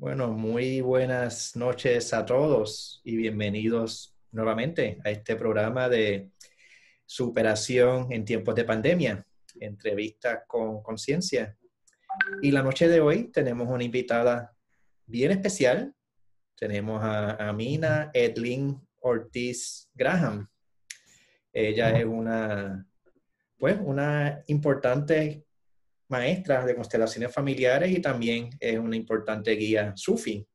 Bueno, muy buenas noches a todos y bienvenidos nuevamente a este programa de superación en tiempos de pandemia, entrevistas con conciencia. Y la noche de hoy tenemos una invitada bien especial. Tenemos a Amina Edlin Ortiz Graham. Ella es una, pues, una importante maestra de constelaciones familiares y también es una importante guía sufi.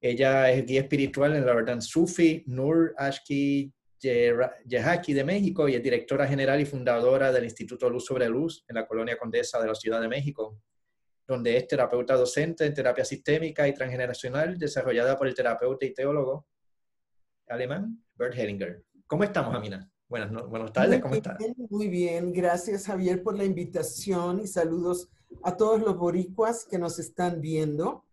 Ella es guía espiritual en la orden Sufi Nur Ashki Yehaki de México y es directora general y fundadora del Instituto Luz sobre Luz en la Colonia Condesa de la Ciudad de México, donde es terapeuta docente en terapia sistémica y transgeneracional desarrollada por el terapeuta y teólogo alemán Bert Hellinger. ¿Cómo estamos, Amina? Buenas, buenas tardes, ¿cómo estás? Muy bien, gracias Javier por la invitación y saludos a todos los boricuas que nos están viendo.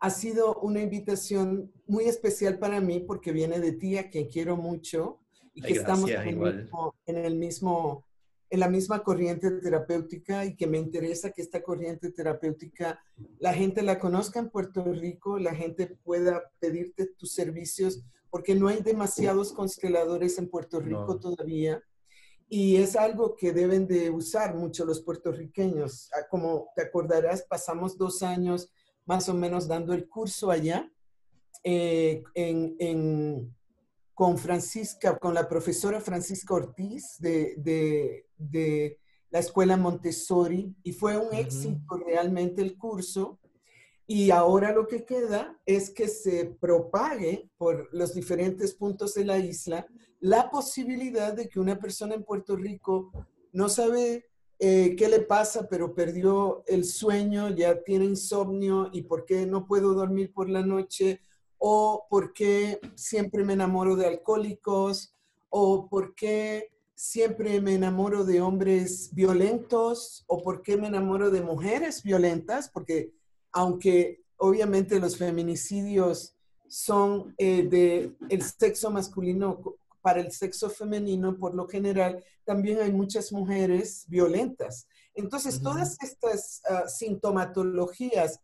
Ha sido una invitación muy especial para mí porque viene de ti, a quien quiero mucho y que estamos en el, mismo, en la misma corriente terapéutica y que me interesa que esta corriente terapéutica la gente la conozca en Puerto Rico, la gente pueda pedirte tus servicios porque no hay demasiados consteladores en Puerto Rico todavía. Y es algo que deben de usar mucho los puertorriqueños. Ah, como te acordarás, pasamos dos años más o menos dando el curso allá eh, en, con Francisca, con la profesora Francisca Ortiz de, de, la escuela Montessori y fue un éxito realmente el curso y ahora lo que queda es que se propague por los diferentes puntos de la isla la posibilidad de que una persona en Puerto Rico no sabe eh, qué le pasa, pero perdió el sueño, ya tiene insomnio y por qué no puedo dormir por la noche, o por qué siempre me enamoro de alcohólicos, o por qué siempre me enamoro de hombres violentos, o por qué me enamoro de mujeres violentas, porque aunque obviamente los feminicidios son eh, de el sexo masculino para el sexo femenino, por lo general, también hay muchas mujeres violentas. Entonces, todas estas ah, sintomatologías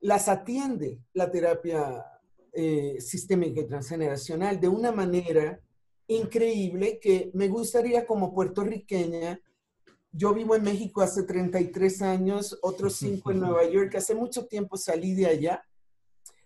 las atiende la terapia eh, sistémica y transgeneracional de una manera increíble que me gustaría como puertorriqueña yo vivo en México hace 33 años, otros cinco en Nueva York. Hace mucho tiempo salí de allá,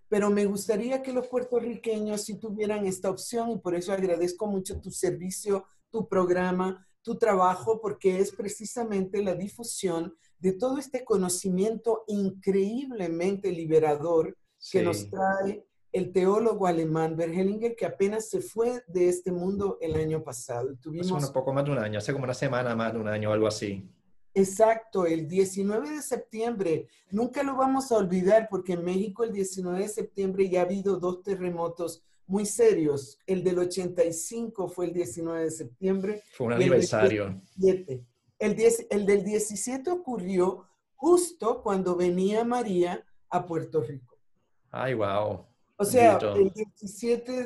pero me gustaría que los puertorriqueños sí tuvieran esta opción y por eso agradezco mucho tu servicio, tu programa, tu trabajo, porque es precisamente la difusión de todo este conocimiento increíblemente liberador que nos trae el teólogo alemán Bergelinger, que apenas se fue de este mundo el año pasado. Tuvimos... Hace un poco más de un año, hace como una semana más de un año, algo así. Exacto, el 19 de septiembre. Nunca lo vamos a olvidar porque en México el 19 de septiembre ya ha habido dos terremotos muy serios. El del 85 fue el 19 de septiembre. Fue un aniversario. El, el, 10, el del 17 ocurrió justo cuando venía María a Puerto Rico. Ay, wow. O sea, el 17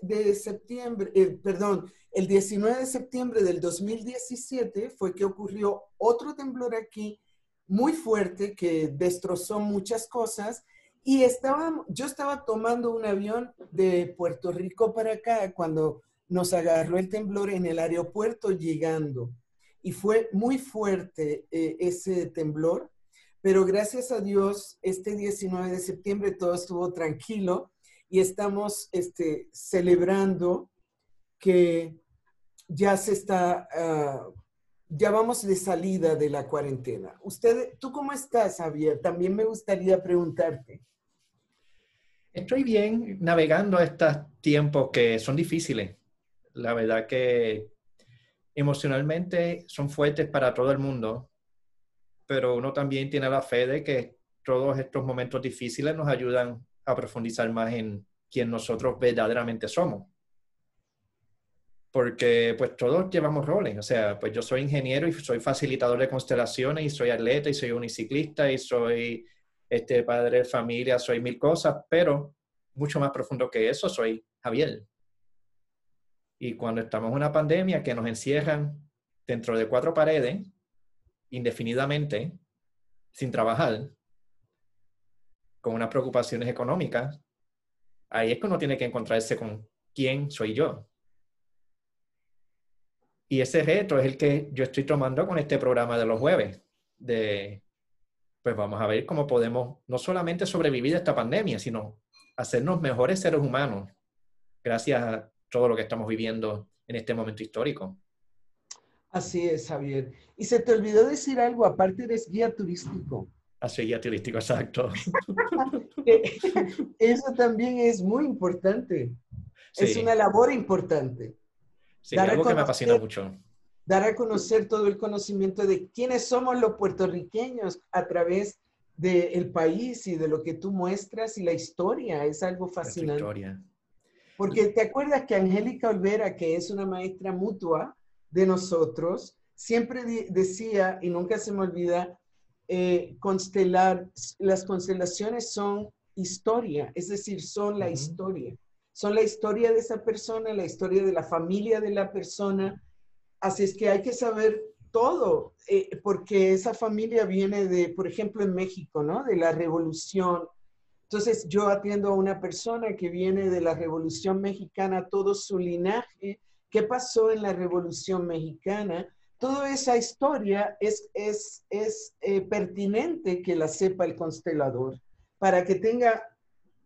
de, septiembre, eh, perdón, el 19 de septiembre del 2017 fue que ocurrió otro temblor aquí muy fuerte que destrozó muchas cosas y estaba, yo estaba tomando un avión de Puerto Rico para acá cuando nos agarró el temblor en el aeropuerto llegando y fue muy fuerte eh, ese temblor pero gracias a Dios, este 19 de septiembre todo estuvo tranquilo y estamos este, celebrando que ya se está, ah, ya vamos de salida de la cuarentena. Usted, ¿tú cómo estás, Javier? También me gustaría preguntarte. Estoy bien navegando estos tiempos que son difíciles. La verdad que emocionalmente son fuertes para todo el mundo pero uno también tiene la fe de que todos estos momentos difíciles nos ayudan a profundizar más en quién nosotros verdaderamente somos. Porque pues todos llevamos roles, o sea, pues yo soy ingeniero y soy facilitador de constelaciones y soy atleta y soy uniciclista y soy este padre de familia, soy mil cosas, pero mucho más profundo que eso soy Javier. Y cuando estamos en una pandemia que nos encierran dentro de cuatro paredes, indefinidamente sin trabajar, con unas preocupaciones económicas, ahí es que uno tiene que encontrarse con quién soy yo. Y ese reto es el que yo estoy tomando con este programa de los jueves, de, pues vamos a ver cómo podemos no solamente sobrevivir a esta pandemia, sino hacernos mejores seres humanos gracias a todo lo que estamos viviendo en este momento histórico. Así es, Javier. Y se te olvidó decir algo, aparte eres guía turístico. Así, guía turístico, exacto. Eso también es muy importante. Es una labor importante. Sí, algo que me apasiona mucho. Dar a conocer todo el conocimiento de quiénes somos los puertorriqueños a través del país y de lo que tú muestras y la historia. Es algo fascinante. Historia. Porque te acuerdas que Angélica Olvera, que es una maestra mutua de nosotros, siempre decía, y nunca se me olvida, eh, constelar, las constelaciones son historia, es decir, son la historia son la historia de esa persona, la historia de la familia de la persona. Así es que hay que saber todo, eh, porque esa familia viene de, por ejemplo, en México, ¿no? De la revolución. Entonces yo atiendo a una persona que viene de la revolución mexicana, todo su linaje, qué pasó en la revolución mexicana. Toda esa historia es, es, es eh, pertinente que la sepa el constelador para que tenga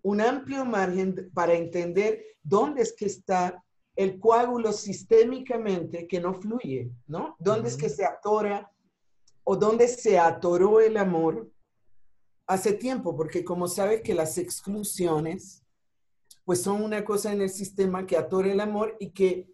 un amplio margen para entender dónde es que está el coágulo sistémicamente que no fluye, ¿no? ¿Dónde es que se atora o dónde se atoró el amor hace tiempo? Porque como sabes que las exclusiones, pues son una cosa en el sistema que atora el amor y que,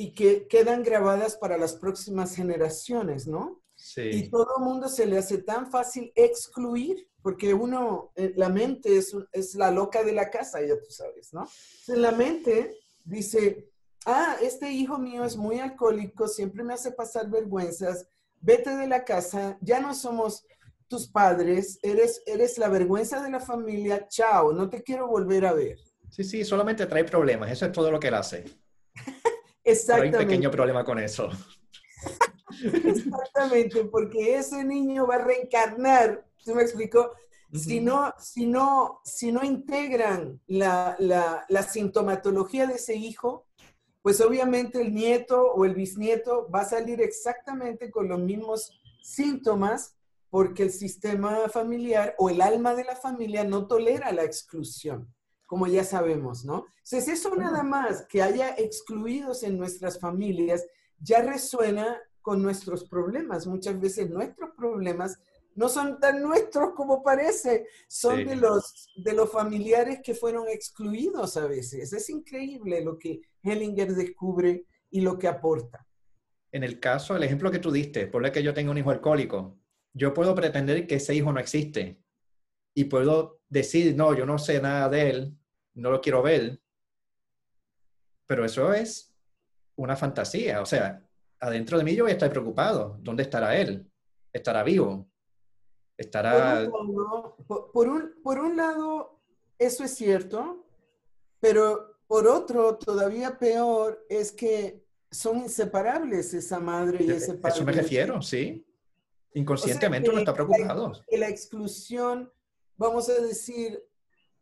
y que quedan grabadas para las próximas generaciones, ¿no? Sí. Y todo el mundo se le hace tan fácil excluir porque uno, eh, la mente es, es, la loca de la casa, ya tú sabes, ¿no? En la mente dice, ah, este hijo mío es muy alcohólico, siempre me hace pasar vergüenzas, vete de la casa, ya no somos tus padres, eres, eres la vergüenza de la familia, chao, no te quiero volver a ver. Sí, sí, solamente trae problemas, eso es todo lo que él hace. Exactamente. hay un pequeño problema con eso. Exactamente, porque ese niño va a reencarnar ¿Se me explicó? si, no, si, no, si no integran la, la, la, sintomatología de ese hijo, pues obviamente el nieto o el bisnieto va a salir exactamente con los mismos síntomas porque el sistema familiar o el alma de la familia no tolera la exclusión, como ya sabemos, ¿no? Entonces, eso nada más que haya excluidos en nuestras familias ya resuena con nuestros problemas. Muchas veces nuestros problemas no son tan nuestros como parece, son de, los, de los familiares que fueron excluidos a veces. Es increíble lo que Hellinger descubre y lo que aporta. En el caso, el ejemplo que tú diste, por el que yo tengo un hijo alcohólico, yo puedo pretender que ese hijo no existe y puedo decir, no, yo no sé nada de él, no lo quiero ver, pero eso es una fantasía, o sea, adentro de mí yo voy a estar preocupado, ¿dónde estará él? ¿Estará vivo? Estará... Por un, por, un, lado, eso es cierto, pero por otro, todavía peor, es que son inseparables esa madre y ese padre. Eso me refiero, sí. Inconscientemente uno está preocupado. Que la exclusión, vamos a decir,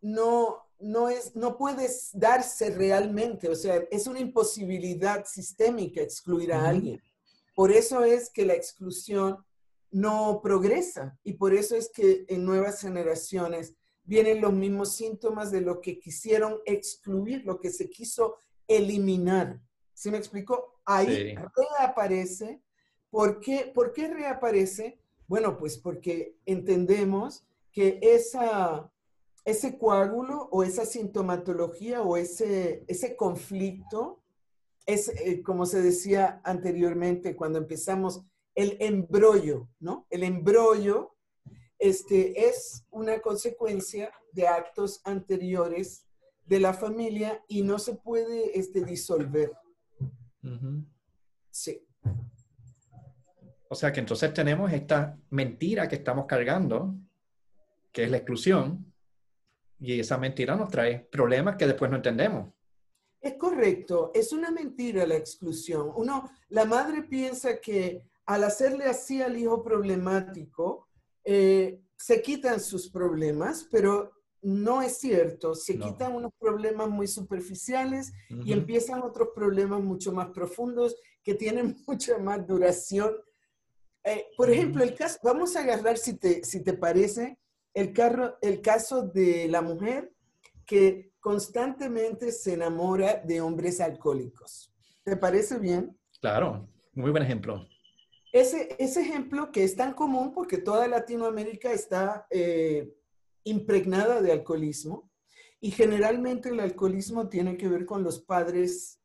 no, no, es, no puede darse realmente, o sea, es una imposibilidad sistémica excluir a alguien. Por eso es que la exclusión no progresa y por eso es que en nuevas generaciones vienen los mismos síntomas de lo que quisieron excluir, lo que se quiso eliminar. ¿Sí me explico? Ahí reaparece. ¿Por qué? ¿Por qué reaparece? Bueno, pues porque entendemos que esa, ese coágulo o esa sintomatología o ese, ese conflicto es, eh, como se decía anteriormente cuando empezamos el embrollo, ¿no? El embrollo este, es una consecuencia de actos anteriores de la familia y no se puede este, disolver. Sí. O sea que entonces tenemos esta mentira que estamos cargando, que es la exclusión, y esa mentira nos trae problemas que después no entendemos. Es correcto, es una mentira la exclusión. Uno, la madre piensa que al hacerle así al hijo problemático, eh, se quitan sus problemas, pero no es cierto. Se quitan unos problemas muy superficiales y empiezan otros problemas mucho más profundos que tienen mucha más duración. Eh, por ejemplo, el caso, vamos a agarrar, si te, si te parece, el, carro, el caso de la mujer que constantemente se enamora de hombres alcohólicos. ¿Te parece bien? Claro, muy buen ejemplo. Ese, ese ejemplo que es tan común porque toda Latinoamérica está eh, impregnada de alcoholismo y generalmente el alcoholismo tiene que ver con los padres,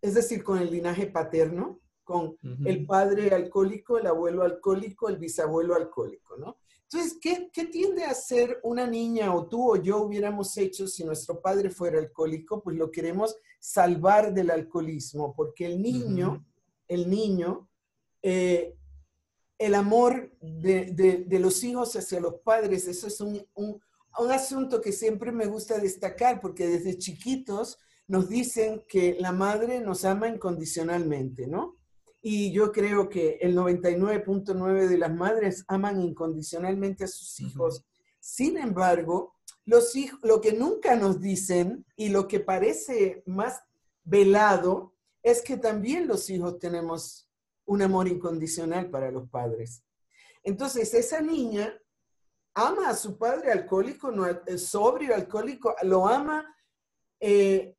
es decir, con el linaje paterno, con el padre alcohólico, el abuelo alcohólico, el bisabuelo alcohólico, ¿no? Entonces, ¿qué, ¿qué, tiende a ser una niña o tú o yo hubiéramos hecho si nuestro padre fuera alcohólico? Pues lo queremos salvar del alcoholismo, porque el niño, el niño, eh, el amor de, de, los hijos hacia los padres, eso es un, un, un asunto que siempre me gusta destacar, porque desde chiquitos nos dicen que la madre nos ama incondicionalmente, ¿no? Y yo creo que el 99.9 de las madres aman incondicionalmente a sus hijos. Sin embargo, los hijos, lo que nunca nos dicen y lo que parece más velado es que también los hijos tenemos un amor incondicional para los padres. Entonces, esa niña ama a su padre alcohólico, no, sobrio alcohólico, lo ama eh,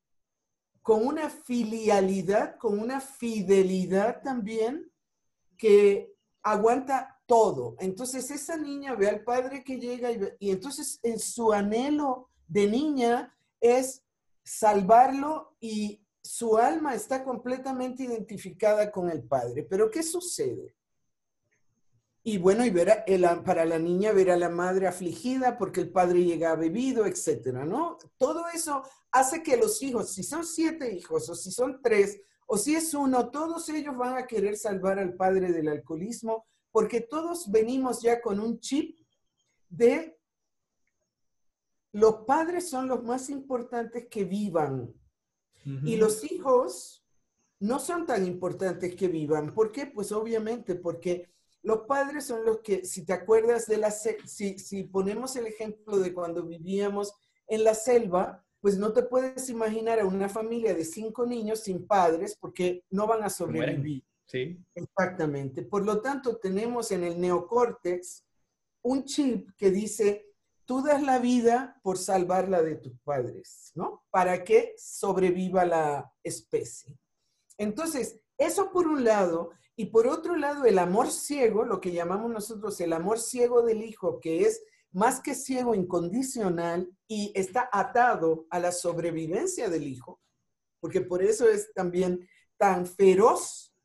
con una filialidad, con una fidelidad también que aguanta todo. Entonces esa niña ve al padre que llega y, entonces en su anhelo de niña es salvarlo y su alma está completamente identificada con el padre. Pero ¿qué sucede? Y bueno, y ver para la niña ver a la madre afligida porque el padre llega bebido, etcétera, ¿no? Todo eso hace que los hijos, si son siete hijos o si son tres o si es uno, todos ellos van a querer salvar al padre del alcoholismo porque todos venimos ya con un chip de los padres son los más importantes que vivan y los hijos no son tan importantes que vivan. ¿Por qué? Pues obviamente porque los padres son los que, si te acuerdas de la, si, si ponemos el ejemplo de cuando vivíamos en la selva, pues no te puedes imaginar a una familia de cinco niños sin padres porque no van a sobrevivir. Sí. Exactamente. Por lo tanto, tenemos en el neocórtex un chip que dice, tú das la vida por salvarla de tus padres, ¿no? Para que sobreviva la especie. Entonces, eso por un lado, y por otro lado, el amor ciego, lo que llamamos nosotros el amor ciego del hijo, que es más que ciego incondicional y está atado a la sobrevivencia del hijo, porque por eso es también tan feroz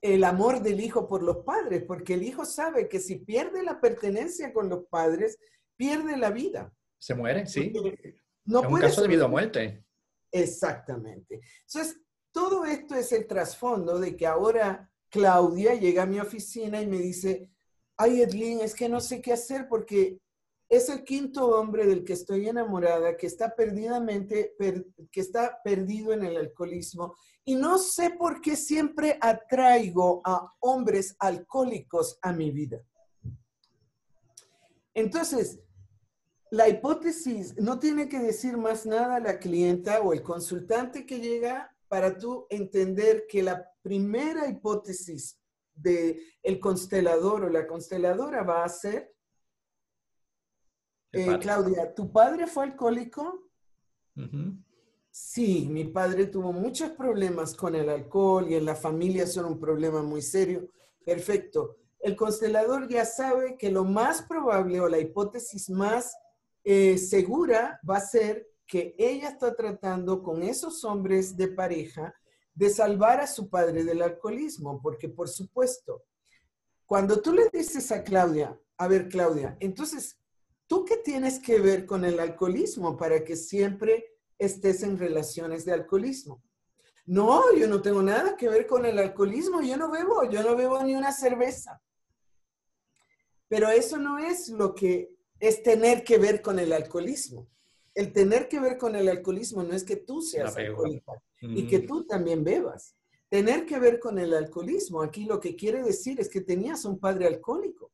el amor del hijo por los padres, porque el hijo sabe que si pierde la pertenencia con los padres, pierde la vida. Se muere, sí. No es un caso de vida o muerte. Exactamente. Entonces, todo esto es el trasfondo de que ahora Claudia llega a mi oficina y me dice, ay Edlin, es que no sé qué hacer porque es el quinto hombre del que estoy enamorada, que está perdidamente, que está perdido en el alcoholismo y no sé por qué siempre atraigo a hombres alcohólicos a mi vida. Entonces, la hipótesis no tiene que decir más nada la clienta o el consultante que llega para tú entender que la primera hipótesis de el constelador o la consteladora va a ser, eh, Claudia, ¿tu padre fue alcohólico? Sí, mi padre tuvo muchos problemas con el alcohol y en la familia son un problema muy serio. Perfecto. El constelador ya sabe que lo más probable o la hipótesis más eh, segura va a ser que ella está tratando con esos hombres de pareja de salvar a su padre del alcoholismo, porque por supuesto, cuando tú le dices a Claudia, a ver Claudia, entonces, ¿tú qué tienes que ver con el alcoholismo para que siempre estés en relaciones de alcoholismo? No, yo no tengo nada que ver con el alcoholismo, yo no bebo, yo no bebo ni una cerveza. Pero eso no es lo que es tener que ver con el alcoholismo el tener que ver con el alcoholismo no es que tú seas alcohólica y que tú también bebas. Tener que ver con el alcoholismo, aquí lo que quiere decir es que tenías un padre alcohólico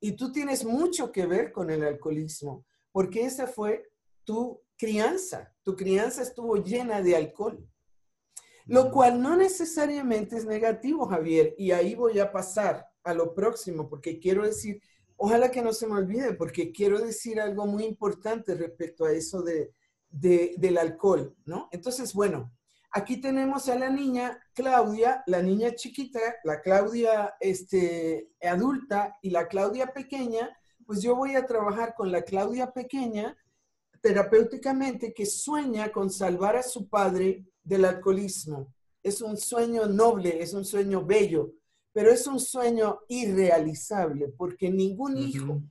Y tú tienes mucho que ver con el alcoholismo, porque esa fue tu crianza. Tu crianza estuvo llena de alcohol. Lo cual no necesariamente es negativo, Javier. Y ahí voy a pasar a lo próximo, porque quiero decir, ojalá que no se me olvide, porque quiero decir algo muy importante respecto a eso de, del alcohol, ¿no? Entonces, bueno, aquí tenemos a la niña Claudia, la niña chiquita, la Claudia este, adulta y la Claudia pequeña, pues yo voy a trabajar con la Claudia pequeña terapéuticamente que sueña con salvar a su padre del alcoholismo. Es un sueño noble, es un sueño bello, pero es un sueño irrealizable porque ningún hijo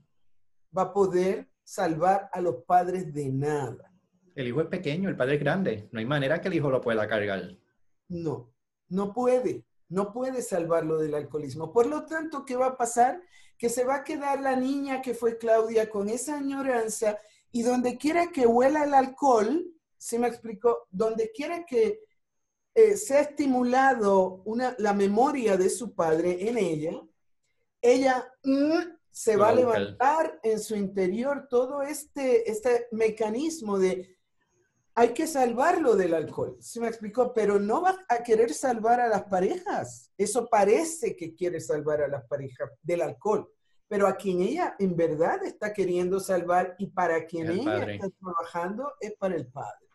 va a poder salvar a los padres de nada. El hijo es pequeño, el padre es grande. No hay manera que el hijo lo pueda cargar. No, no puede. No puede salvarlo del alcoholismo. Por lo tanto, ¿qué va a pasar? Que se va a quedar la niña que fue Claudia con esa añoranza y donde quiera que huela el alcohol, ¿se me explicó? Donde quiera que eh, sea estimulado una, la memoria de su padre en ella, ella mm, se va a levantar en su interior todo este, este mecanismo de hay que salvarlo del alcohol. ¿Se me explicó? Pero no va a querer salvar a las parejas. Eso parece que quiere salvar a las parejas del alcohol pero a quien ella en verdad está queriendo salvar y para quien ella está trabajando es para el Padre.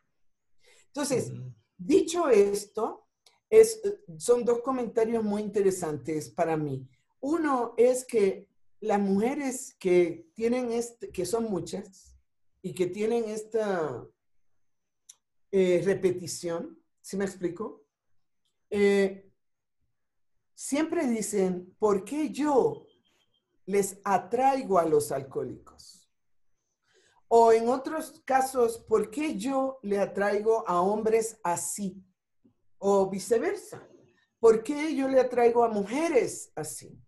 Entonces, dicho esto, es, son dos comentarios muy interesantes para mí. Uno es que las mujeres que tienen este, que son muchas y que tienen esta eh, repetición, ¿sí me explico? Eh, siempre dicen, ¿por qué yo les atraigo a los alcohólicos. O en otros casos, ¿por qué yo le atraigo a hombres así? O viceversa. ¿Por qué yo le atraigo a mujeres así?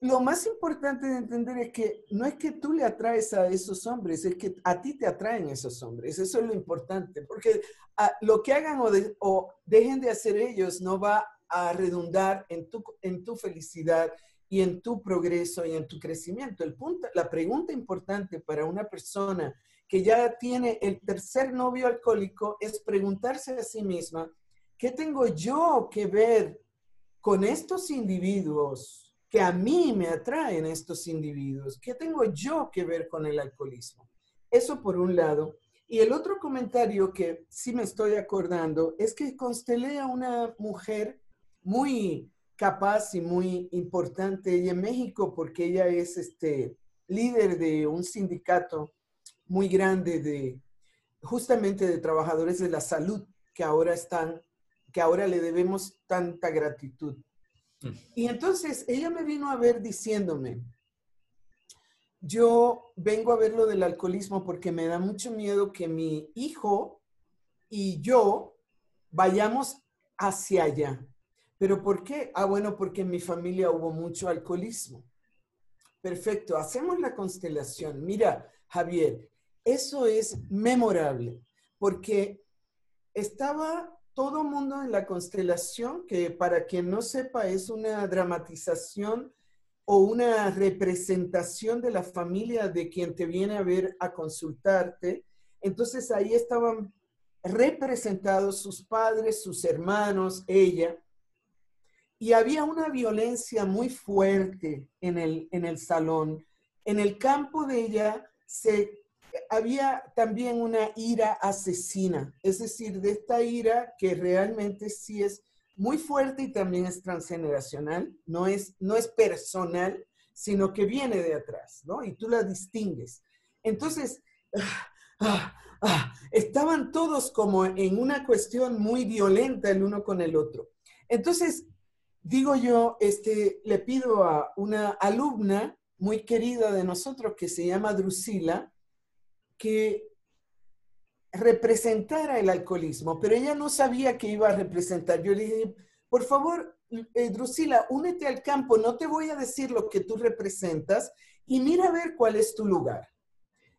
lo más importante de entender es que no es que tú le atraes a esos hombres, es que a ti te atraen esos hombres. Eso es lo importante, porque ah, lo que hagan o, o, dejen de hacer ellos no va a redundar en tu, en tu felicidad y en tu progreso y en tu crecimiento. El punto, la pregunta importante para una persona que ya tiene el tercer novio alcohólico es preguntarse a sí misma, ¿qué tengo yo que ver con estos individuos que a mí me atraen estos individuos? ¿Qué tengo yo que ver con el alcoholismo? Eso por un lado. Y el otro comentario que sí me estoy acordando es que constelé a una mujer muy capaz y muy importante ella en México porque ella es este, líder de un sindicato muy grande de justamente de trabajadores de la salud que ahora están, que ahora le debemos tanta gratitud. Mm. Y entonces ella me vino a ver diciéndome, yo vengo a ver lo del alcoholismo porque me da mucho miedo que mi hijo y yo vayamos hacia allá. ¿Pero por qué? Ah, bueno, porque en mi familia hubo mucho alcoholismo. Perfecto, hacemos la constelación. Mira, Javier, eso es memorable, porque estaba todo mundo en la constelación, que para quien no sepa es una dramatización o una representación de la familia de quien te viene a ver a consultarte. Entonces ahí estaban representados sus padres, sus hermanos, ella y había una violencia muy fuerte en el, en el salón. En el campo de ella se, había también una ira asesina, es decir, de esta ira que realmente sí es muy fuerte y también es transgeneracional, no es, no es personal, sino que viene de atrás, ¿no? Y tú la distingues. Entonces, ah, ah, ah, estaban todos como en una cuestión muy violenta el uno con el otro. Entonces, digo yo, este, le pido a una alumna muy querida de nosotros que se llama Drusila, que representara el alcoholismo, pero ella no sabía que iba a representar. Yo le dije, por favor, eh, Drusila, únete al campo, no te voy a decir lo que tú representas y mira a ver cuál es tu lugar.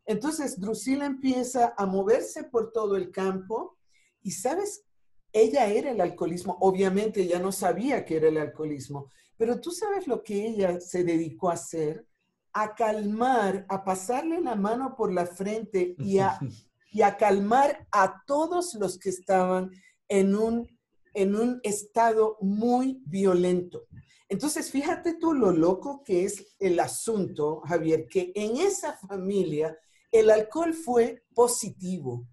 Entonces, Drusila empieza a moverse por todo el campo y ¿sabes ella era el alcoholismo, obviamente ella no sabía que era el alcoholismo, pero tú sabes lo que ella se dedicó a hacer, a calmar, a pasarle la mano por la frente y a, y a calmar a todos los que estaban en un, en un estado muy violento. Entonces, fíjate tú lo loco que es el asunto, Javier, que en esa familia el alcohol fue positivo,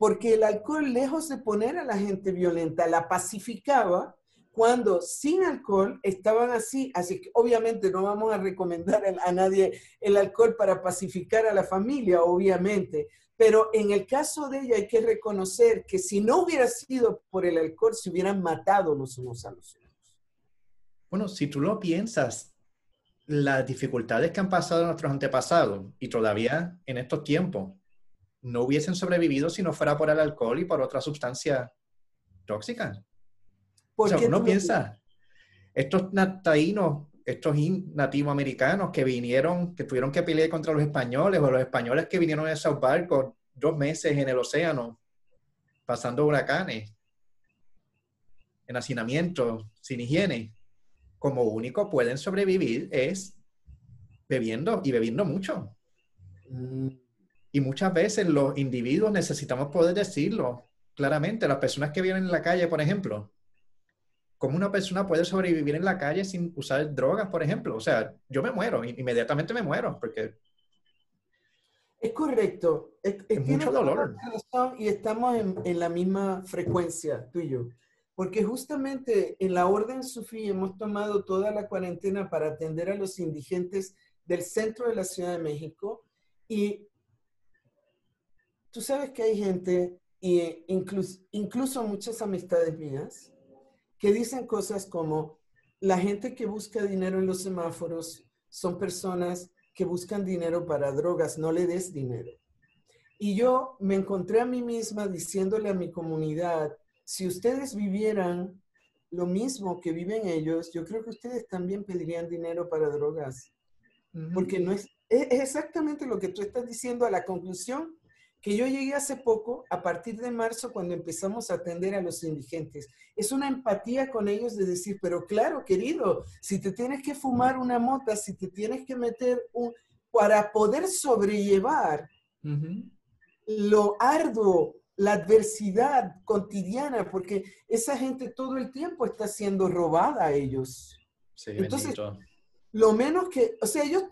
porque el alcohol, lejos de poner a la gente violenta, la pacificaba cuando sin alcohol estaban así. Así que obviamente no vamos a recomendar a nadie el alcohol para pacificar a la familia, obviamente. Pero en el caso de ella hay que reconocer que si no hubiera sido por el alcohol, se hubieran matado los unos a los otros. Bueno, si tú lo piensas, las dificultades que han pasado nuestros antepasados y todavía en estos tiempos no hubiesen sobrevivido si no fuera por el alcohol y por otra sustancia tóxica. O sea, uno piensa, estos taínos, estos nativos americanos que vinieron, que tuvieron que pelear contra los españoles, o los españoles que vinieron en esos barcos dos meses en el océano, pasando huracanes, en hacinamiento, sin higiene, como único pueden sobrevivir es bebiendo y bebiendo mucho. Mm. Y muchas veces los individuos necesitamos poder decirlo claramente. Las personas que viven en la calle, por ejemplo, ¿cómo una persona puede sobrevivir en la calle sin usar drogas, por ejemplo? O sea, yo me muero, inmediatamente me muero, porque... Es correcto. Es, mucho dolor. y estamos en, en, la misma frecuencia, tú y yo. Porque justamente en la Orden Sufí hemos tomado toda la cuarentena para atender a los indigentes del centro de la Ciudad de México. Y tú sabes que hay gente, e incluso, incluso muchas amistades mías, que dicen cosas como, la gente que busca dinero en los semáforos son personas que buscan dinero para drogas, no le des dinero. Y yo me encontré a mí misma diciéndole a mi comunidad, si ustedes vivieran lo mismo que viven ellos, yo creo que ustedes también pedirían dinero para drogas. Porque no es, es, exactamente lo que tú estás diciendo a la conclusión que yo llegué hace poco, a partir de marzo, cuando empezamos a atender a los indigentes. Es una empatía con ellos de decir, pero claro, querido, si te tienes que fumar una mota, si te tienes que meter un... para poder sobrellevar lo arduo, la adversidad cotidiana, porque esa gente todo el tiempo está siendo robada a ellos. Sí, Entonces, lo menos que, o sea, yo,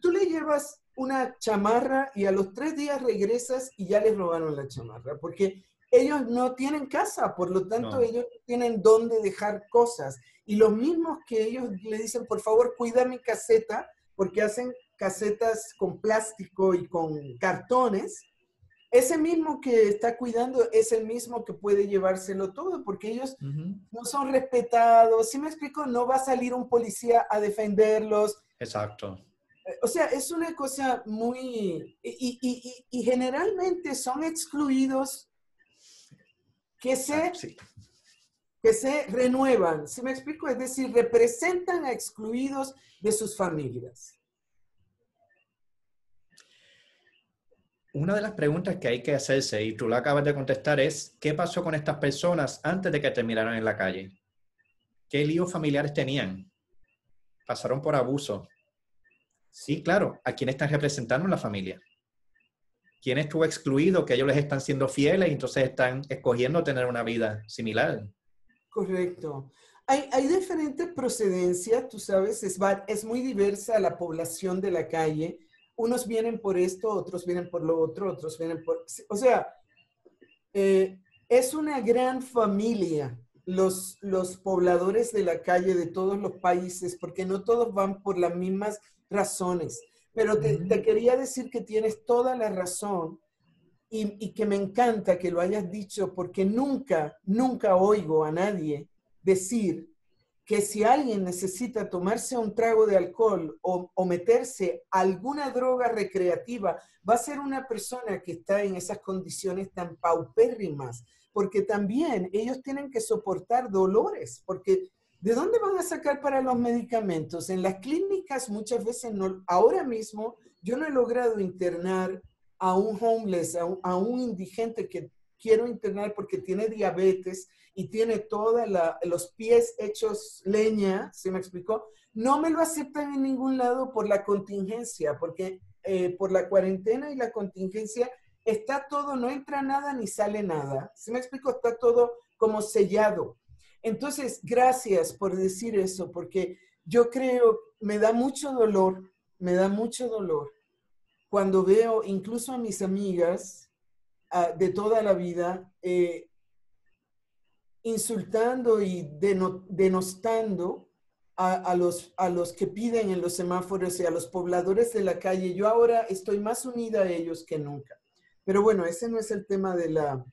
tú le llevas una chamarra y a los tres días regresas y ya les robaron la chamarra, porque ellos no tienen casa, por lo tanto ellos no tienen dónde dejar cosas. Y los mismos que ellos le dicen, por favor, cuida mi caseta, porque hacen casetas con plástico y con cartones, ese mismo que está cuidando es el mismo que puede llevárselo todo, porque ellos no son respetados. Si me explico, no va a salir un policía a defenderlos. Exacto. O sea, es una cosa muy... Y, generalmente son excluidos que se, ah, que se renuevan. Si me explico, es decir, representan a excluidos de sus familias. Una de las preguntas que hay que hacerse, y tú la acabas de contestar, es ¿qué pasó con estas personas antes de que terminaran en la calle? ¿Qué líos familiares tenían? ¿Pasaron por abuso? Sí, claro. ¿A quién están representando en la familia? ¿Quién estuvo excluido que ellos les están siendo fieles y entonces están escogiendo tener una vida similar? Correcto. Hay, hay diferentes procedencias, tú sabes, es, es muy diversa la población de la calle. Unos vienen por esto, otros vienen por lo otro, otros vienen por... O sea, eh, es una gran familia los, los pobladores de la calle de todos los países, porque no todos van por las mismas razones. Pero te, quería decir que tienes toda la razón y, y, que me encanta que lo hayas dicho porque nunca, nunca oigo a nadie decir que si alguien necesita tomarse un trago de alcohol o, o, meterse alguna droga recreativa, va a ser una persona que está en esas condiciones tan paupérrimas, porque también ellos tienen que soportar dolores, porque ¿De dónde van a sacar para los medicamentos? En las clínicas muchas veces no, ahora mismo yo no he logrado internar a un homeless, a un, indigente que, quiero internar porque tiene diabetes y tiene todos los pies hechos leña, ¿se me explicó? No me lo aceptan en ningún lado por la contingencia, porque eh, por la cuarentena y la contingencia está todo, no entra nada ni sale nada. ¿Se me explicó? Está todo como sellado. Entonces, gracias por decir eso, porque yo creo, me da mucho dolor, me da mucho dolor cuando veo incluso a mis amigas ah, de toda la vida eh, insultando y denostando a, los, a los que piden en los semáforos y a los pobladores de la calle. Yo ahora estoy más unida a ellos que nunca. Pero bueno, ese no es el tema de la,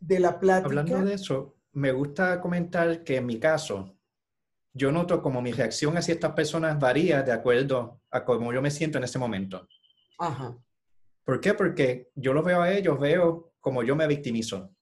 de la plática. Hablando de eso, me gusta comentar que en mi caso, yo noto como mi reacción hacia estas personas varía de acuerdo a cómo yo me siento en ese momento. Ajá. ¿Por qué? Porque yo los veo a ellos, veo como yo me victimizo.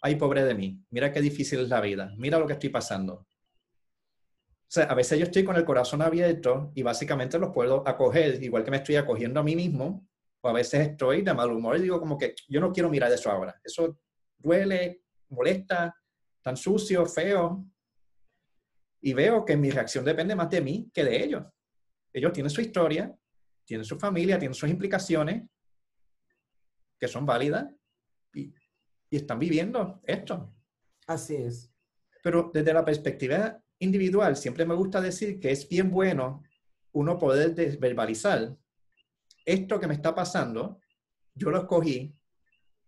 Ay, pobre de mí, mira qué difícil es la vida, mira lo que estoy pasando. O sea, a veces yo estoy con el corazón abierto y básicamente los puedo acoger, igual que me estoy acogiendo a mí mismo, o a veces estoy de mal humor y digo como que yo no quiero mirar eso ahora. Eso duele, molesta, tan sucio, feo. Y veo que mi reacción depende más de mí que de ellos. Ellos tienen su historia, tiene su familia, tiene sus implicaciones que son válidas y, están viviendo esto. Así es. Pero desde la perspectiva individual, siempre me gusta decir que es bien bueno uno poder verbalizar esto que me está pasando, yo lo escogí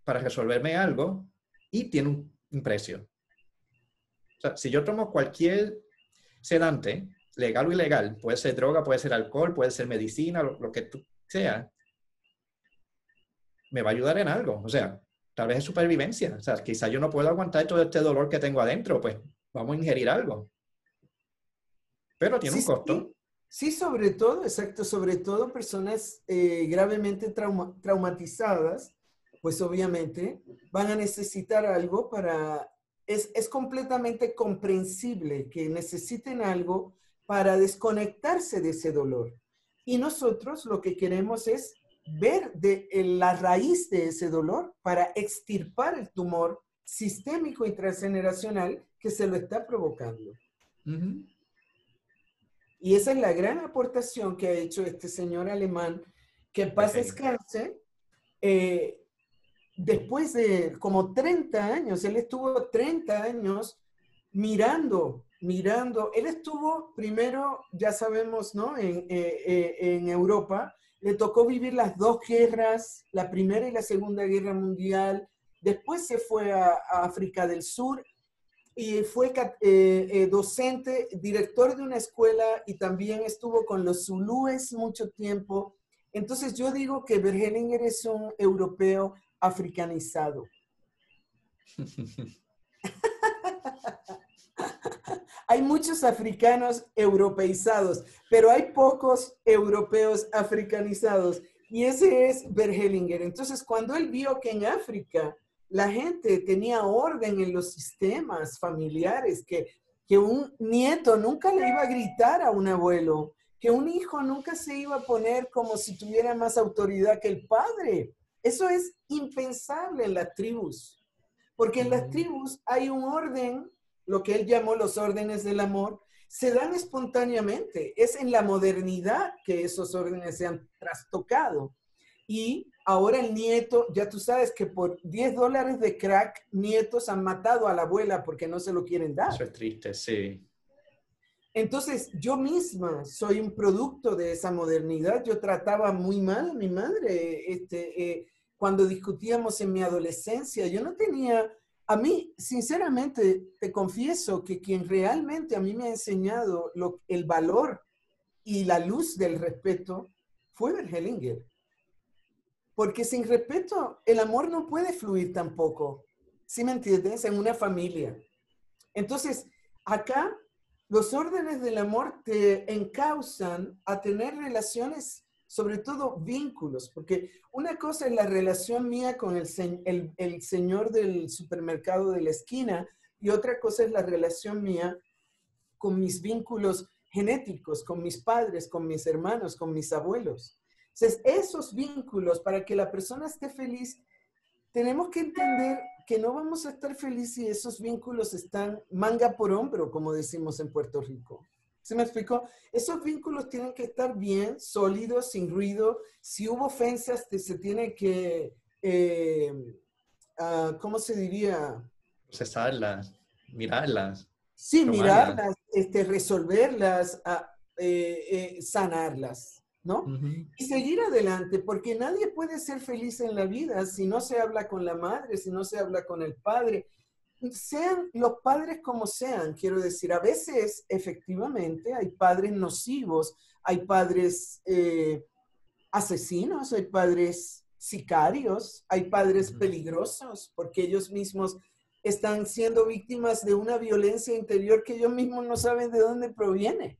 para resolverme algo y tiene un precio. O sea, si yo tomo cualquier sedante, legal o ilegal, puede ser droga, puede ser alcohol, puede ser medicina, lo, que tú sea, me va a ayudar en algo. O sea, tal vez es supervivencia. O sea, quizá yo no puedo aguantar todo este dolor que tengo adentro, pues vamos a ingerir algo. Pero tiene un costo. Sí, sobre todo, exacto, sobre todo personas eh, gravemente traumatizadas, pues obviamente van a necesitar algo para... Es, es completamente comprensible que necesiten algo para desconectarse de ese dolor. Y nosotros lo que queremos es ver de la raíz de ese dolor para extirpar el tumor sistémico y transgeneracional que se lo está provocando. Y esa es la gran aportación que ha hecho este señor alemán, que paz descanse, eh, después de como 30 años, él estuvo 30 años mirando mirando, él estuvo primero, ya sabemos, ¿no? En, eh, eh, en, Europa, le tocó vivir las dos guerras, la primera y la segunda guerra mundial, después se fue a, África del Sur y fue eh, docente, director de una escuela y también estuvo con los zulúes mucho tiempo. Entonces yo digo que Bergelinger es un europeo africanizado. Hay muchos africanos europeizados, pero hay pocos europeos africanizados. Y ese es Bergelinger. Entonces, cuando él vio que en África la gente tenía orden en los sistemas familiares, que, que un nieto nunca le iba a gritar a un abuelo, que un hijo nunca se iba a poner como si tuviera más autoridad que el padre. Eso es impensable en las tribus, porque en las tribus hay un orden lo que él llamó los órdenes del amor, se dan espontáneamente. Es en la modernidad que esos órdenes se han trastocado. Y ahora el nieto, ya tú sabes que por 10 dólares de crack, nietos han matado a la abuela porque no se lo quieren dar. Eso es triste, sí. Entonces, yo misma soy un producto de esa modernidad. Yo trataba muy mal a mi madre. Este, eh, cuando discutíamos en mi adolescencia, yo no tenía a mí, sinceramente, te confieso que quien realmente a mí me ha enseñado lo, el valor y la luz del respeto fue Bergelinger. Porque sin respeto, el amor no puede fluir tampoco. ¿Sí me entiendes? En una familia. Entonces, acá los órdenes del amor te encausan a tener relaciones sobre todo vínculos, porque una cosa es la relación mía con el, el, señor del supermercado de la esquina y otra cosa es la relación mía con mis vínculos genéticos, con mis padres, con mis hermanos, con mis abuelos. Entonces, esos vínculos, para que la persona esté feliz, tenemos que entender que no vamos a estar felices si esos vínculos están manga por hombro, como decimos en Puerto Rico. ¿Se me explicó? Esos vínculos tienen que estar bien, sólidos, sin ruido. Si hubo ofensas, se tiene que, eh, ah, ¿cómo se diría? Cesarlas, mirarlas. Sí, mirarlas, este, resolverlas, ah, eh, eh, sanarlas, ¿no? Y seguir adelante, porque nadie puede ser feliz en la vida si no se habla con la madre, si no se habla con el padre. Sean los padres como sean, quiero decir, a veces efectivamente hay padres nocivos, hay padres eh, asesinos, hay padres sicarios, hay padres peligrosos, porque ellos mismos están siendo víctimas de una violencia interior que ellos mismos no saben de dónde proviene.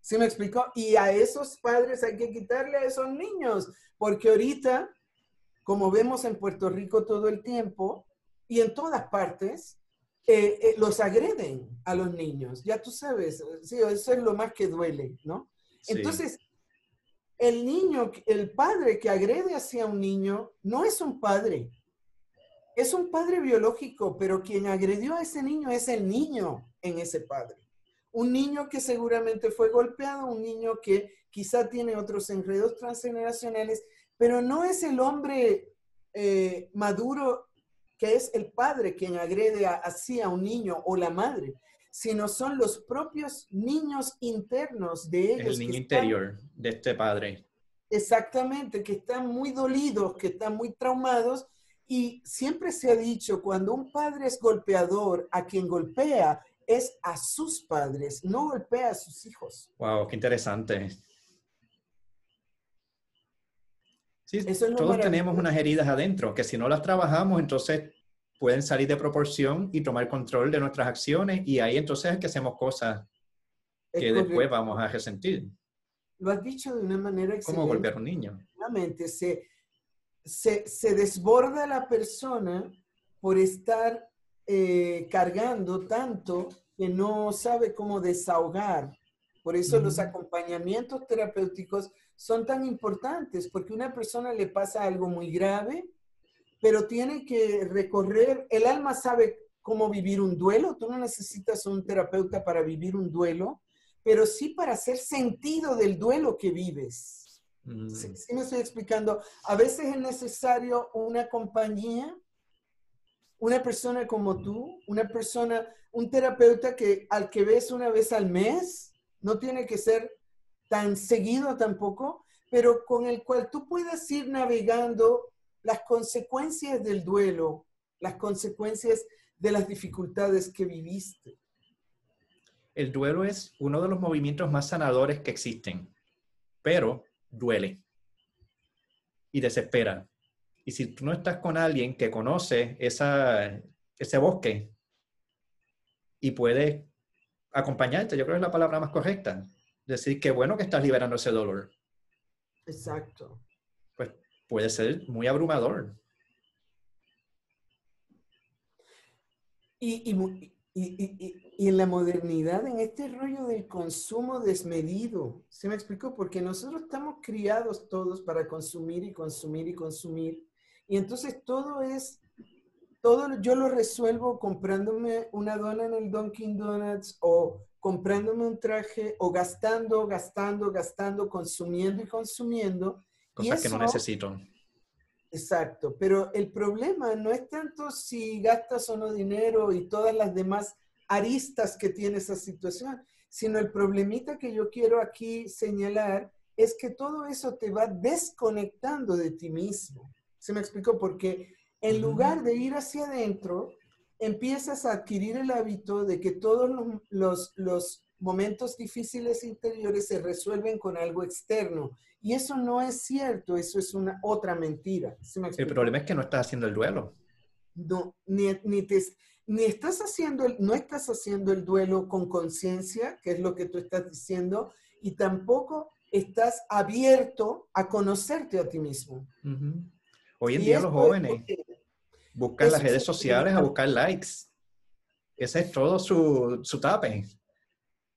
¿Sí me explicó? Y a esos padres hay que quitarle a esos niños, porque ahorita, como vemos en Puerto Rico todo el tiempo y en todas partes, eh, eh, los agreden a los niños. Ya tú sabes, sí, eso es lo más que duele, ¿no? Entonces, el niño, el padre que agrede hacia un niño, no es un padre, es un padre biológico, pero quien agredió a ese niño es el niño en ese padre. Un niño que seguramente fue golpeado, un niño que quizá tiene otros enredos transgeneracionales, pero no es el hombre eh, maduro que es el padre quien agrede así a un niño o la madre, sino son los propios niños internos de ellos. El niño interior de este padre. Exactamente, que están muy dolidos, que están muy traumados y siempre se ha dicho, cuando un padre es golpeador, a quien golpea es a sus padres, no golpea a sus hijos. Wow, qué interesante. Sí, todos tenemos unas heridas adentro, que si no las trabajamos, entonces pueden salir de proporción y tomar control de nuestras acciones y ahí entonces es que hacemos cosas que después vamos a resentir. Lo has dicho de una manera excelente. ¿Cómo golpear a un niño? se, se, desborda la persona por estar eh, cargando tanto que no sabe cómo desahogar. Por eso los acompañamientos terapéuticos son tan importantes, porque una persona le pasa algo muy grave, pero tiene que recorrer, el alma sabe cómo vivir un duelo, tú no necesitas un terapeuta para vivir un duelo, pero sí para hacer sentido del duelo que vives. Mm. Sí, me estoy explicando. A veces es necesario una compañía, una persona como tú, una persona, un terapeuta que al que ves una vez al mes, no tiene que ser tan seguido tampoco, pero con el cual tú puedas ir navegando las consecuencias del duelo, las consecuencias de las dificultades que viviste. El duelo es uno de los movimientos más sanadores que existen, pero duele y desespera. Y si tú no estás con alguien que conoce esa, ese bosque y puede acompañarte, yo creo que es la palabra más correcta. Decir que bueno que estás liberando ese dolor. Exacto. Pues puede ser muy abrumador. Y, y, y, en la modernidad, en este rollo del consumo desmedido, ¿se me explicó? Porque nosotros estamos criados todos para consumir y consumir y consumir. Y entonces todo es, todo yo lo resuelvo comprándome una dona en el Dunkin' Donuts o comprándome un traje o gastando, gastando, gastando, consumiendo y consumiendo. Cosas que no necesito. Exacto, pero el problema no es tanto si gastas o no dinero y todas las demás aristas que tiene esa situación, sino el problemita que yo quiero aquí señalar es que todo eso te va desconectando de ti mismo. ¿Se me explicó? Porque en lugar de ir hacia adentro, empiezas a adquirir el hábito de que todos los, los momentos difíciles interiores se resuelven con algo externo. Y eso no es cierto, eso es una otra mentira. el problema es que no estás haciendo el duelo. No, ni, ni, ni estás haciendo el, no estás haciendo el duelo con conciencia, que es lo que tú estás diciendo, y tampoco estás abierto a conocerte a ti mismo. Hoy en día los jóvenes buscan las redes sociales a buscar likes. Ese es todo su, su tape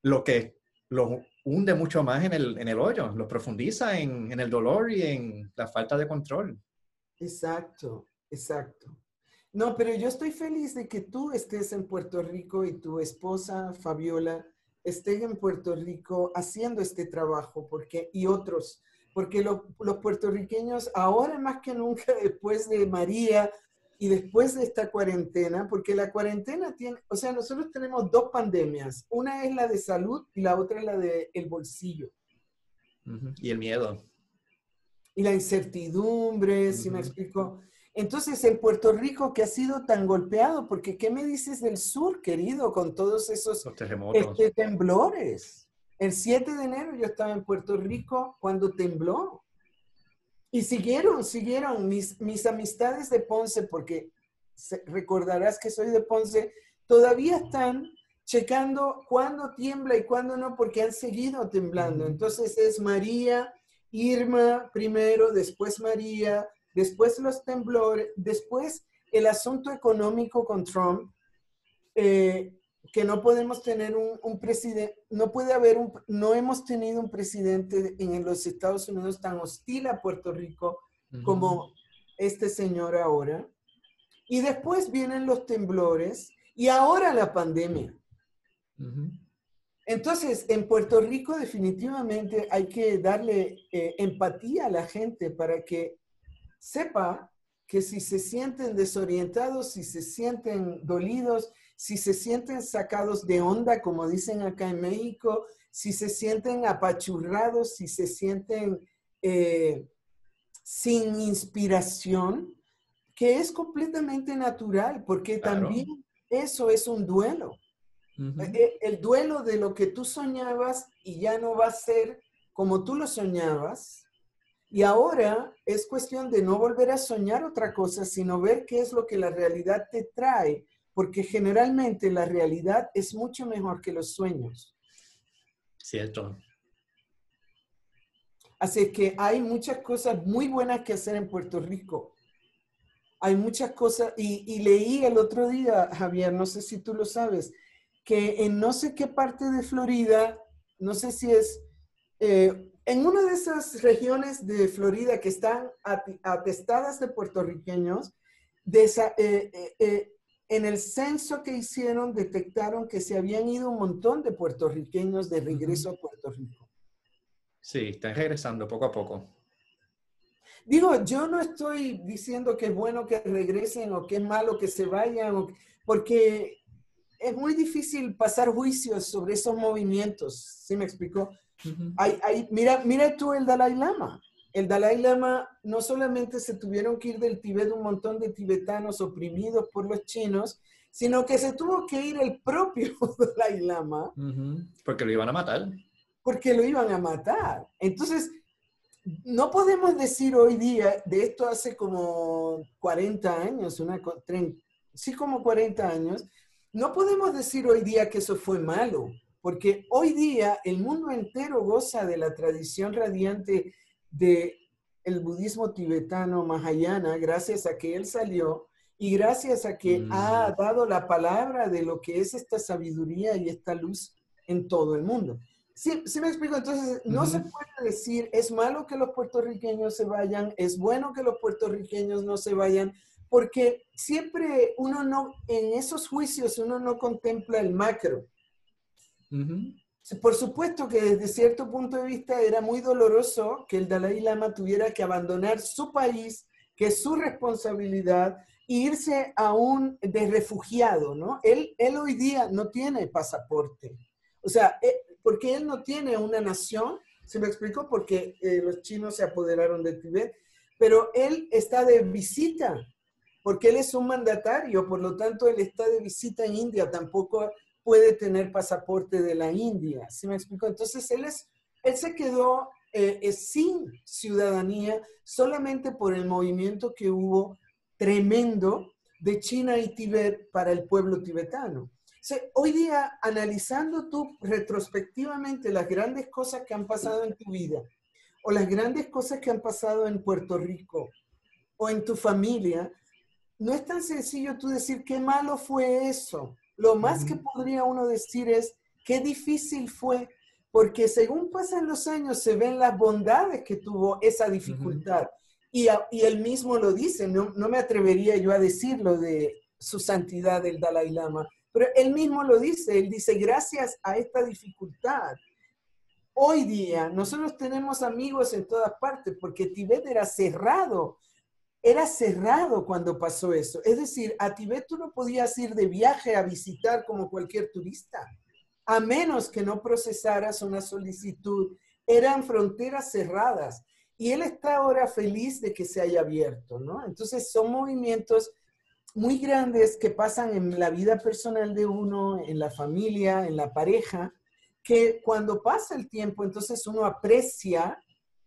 lo que los hunde mucho más en el, en el hoyo, los profundiza en, en, el dolor y en la falta de control. Exacto, exacto. No, pero yo estoy feliz de que tú estés en Puerto Rico y tu esposa, Fabiola, esté en Puerto Rico haciendo este trabajo porque, y otros, porque los puertorriqueños ahora más que nunca después de María y después de esta cuarentena, porque la cuarentena tiene, o sea, nosotros tenemos dos pandemias, una es la de salud y la otra es la del el bolsillo. Y el miedo. Y la incertidumbre, si me explico. Entonces, en Puerto Rico, que ha sido tan golpeado, porque ¿qué me dices del sur, querido, con todos esos este, temblores? El 7 de enero yo estaba en Puerto Rico cuando tembló. Y siguieron, siguieron mis, mis amistades de Ponce, porque recordarás que soy de Ponce, todavía están checando cuándo tiembla y cuándo no, porque han seguido temblando. Entonces es María, Irma primero, después María, después los temblores, después el asunto económico con Trump, eh, que no podemos tener un, presidente, no puede haber un, no hemos tenido un presidente en los Estados Unidos tan hostil a Puerto Rico como este señor ahora. Y después vienen los temblores y ahora la pandemia. Entonces, en Puerto Rico definitivamente hay que darle eh, empatía a la gente para que sepa que si se sienten desorientados, si se sienten dolidos, si se sienten sacados de onda, como dicen acá en México, si se sienten apachurrados, si se sienten eh, sin inspiración, que es completamente natural, porque también eso es un duelo. Eh, el duelo de lo que tú soñabas y ya no va a ser como tú lo soñabas, y ahora es cuestión de no volver a soñar otra cosa, sino ver qué es lo que la realidad te trae, porque generalmente la realidad es mucho mejor que los sueños. Cierto. Así que hay muchas cosas muy buenas que hacer en Puerto Rico. Hay muchas cosas, y, leí el otro día, Javier, no sé si tú lo sabes, que en no sé qué parte de Florida, no sé si es eh, en una de esas regiones de Florida que están atestadas de puertorriqueños, de eh, eh, eh, en el censo que hicieron detectaron que se habían ido un montón de puertorriqueños de regreso a Puerto Rico. Sí, están regresando poco a poco. Digo, yo no estoy diciendo que es bueno que regresen o que es malo que se vayan, porque es muy difícil pasar juicios sobre esos movimientos, ¿sí me explicó? mira, mira tú el Dalai Lama. El Dalai Lama no solamente se tuvieron que ir del Tibet un montón de tibetanos oprimidos por los chinos, sino que se tuvo que ir el propio Dalai Lama. Porque lo iban a matar. Porque lo iban a matar. Entonces, no podemos decir hoy día, de esto hace como 40 años, una, sí como 40 años, no podemos decir hoy día que eso fue malo porque hoy día el mundo entero goza de la tradición radiante del el budismo tibetano Mahayana, gracias a que él salió y gracias a que ha mm. dado la palabra de lo que es esta sabiduría y esta luz en todo el mundo. Sí, sí me explico. Entonces, no se puede decir, es malo que los puertorriqueños se vayan, es bueno que los puertorriqueños no se vayan, porque siempre uno no, en esos juicios uno no contempla el macro. Por supuesto que desde cierto punto de vista era muy doloroso que el Dalai Lama tuviera que abandonar su país, que es su responsabilidad, e irse a un de refugiado, ¿no? Él, él hoy día no tiene pasaporte. O sea, eh, porque él no tiene una nación, se me explicó porque eh, los chinos se apoderaron de Tibet, pero él está de visita, porque él es un mandatario, por lo tanto él está de visita en India, tampoco puede tener pasaporte de la India. ¿Sí me explico? Entonces, él, es, él se quedó eh, sin ciudadanía solamente por el movimiento que hubo tremendo de China y Tibet para el pueblo tibetano. hoy día, analizando tú retrospectivamente las grandes cosas que han pasado en tu vida, o las grandes cosas que han pasado en Puerto Rico, o en tu familia, no es tan sencillo tú decir qué malo fue eso. Lo más que podría uno decir es qué difícil fue, porque según pasan los años se ven las bondades que tuvo esa dificultad. Y, y él mismo lo dice, no, no me atrevería yo a decirlo de su santidad el Dalai Lama, pero él mismo lo dice, él dice, gracias a esta dificultad, hoy día nosotros tenemos amigos en todas partes, porque Tibet era cerrado, era cerrado cuando pasó eso. Es decir, a Tibet tú no podías ir de viaje a visitar como cualquier turista, a menos que no procesaras una solicitud. Eran fronteras cerradas. Y él está ahora feliz de que se haya abierto, ¿no? Entonces son movimientos muy grandes que pasan en la vida personal de uno, en la familia, en la pareja, que cuando pasa el tiempo, entonces uno aprecia,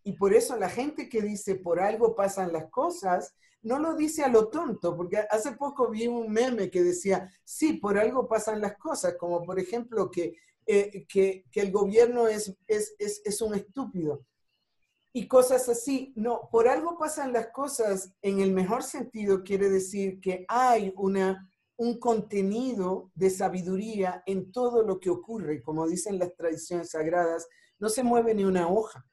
y por eso la gente que dice por algo pasan las cosas, no lo dice a lo tonto, porque hace poco vi un meme que decía, sí, por algo pasan las cosas, como por ejemplo que, eh, que, que, el gobierno es, es, es, es un estúpido y cosas así. No, por algo pasan las cosas en el mejor sentido, quiere decir que hay una, un contenido de sabiduría en todo lo que ocurre. Como dicen las tradiciones sagradas, no se mueve ni una hoja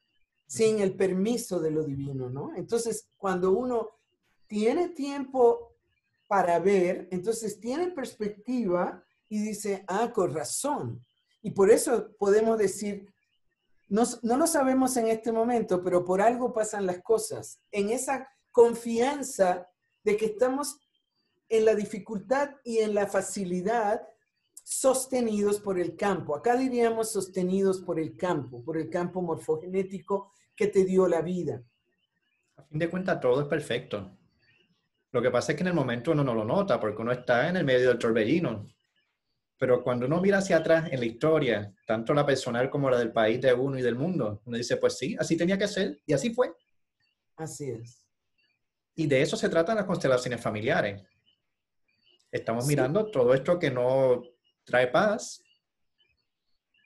sin el permiso de lo divino, ¿no? Entonces, cuando uno tiene tiempo para ver, entonces tiene perspectiva y dice, ah, con razón. Y por eso podemos decir, no, lo sabemos en este momento, pero por algo pasan las cosas. En esa confianza de que estamos en la dificultad y en la facilidad sostenidos por el campo. Acá diríamos sostenidos por el campo, por el campo morfogenético que te dio la vida. A fin de cuentas, todo es perfecto. Lo que pasa es que en el momento uno no lo nota porque uno está en el medio del torbellino. Pero cuando uno mira hacia atrás en la historia, tanto la personal como la del país de uno y del mundo, uno dice, pues sí, así tenía que ser y así fue. Así es. Y de eso se tratan las constelaciones familiares. Estamos mirando todo esto que no trae paz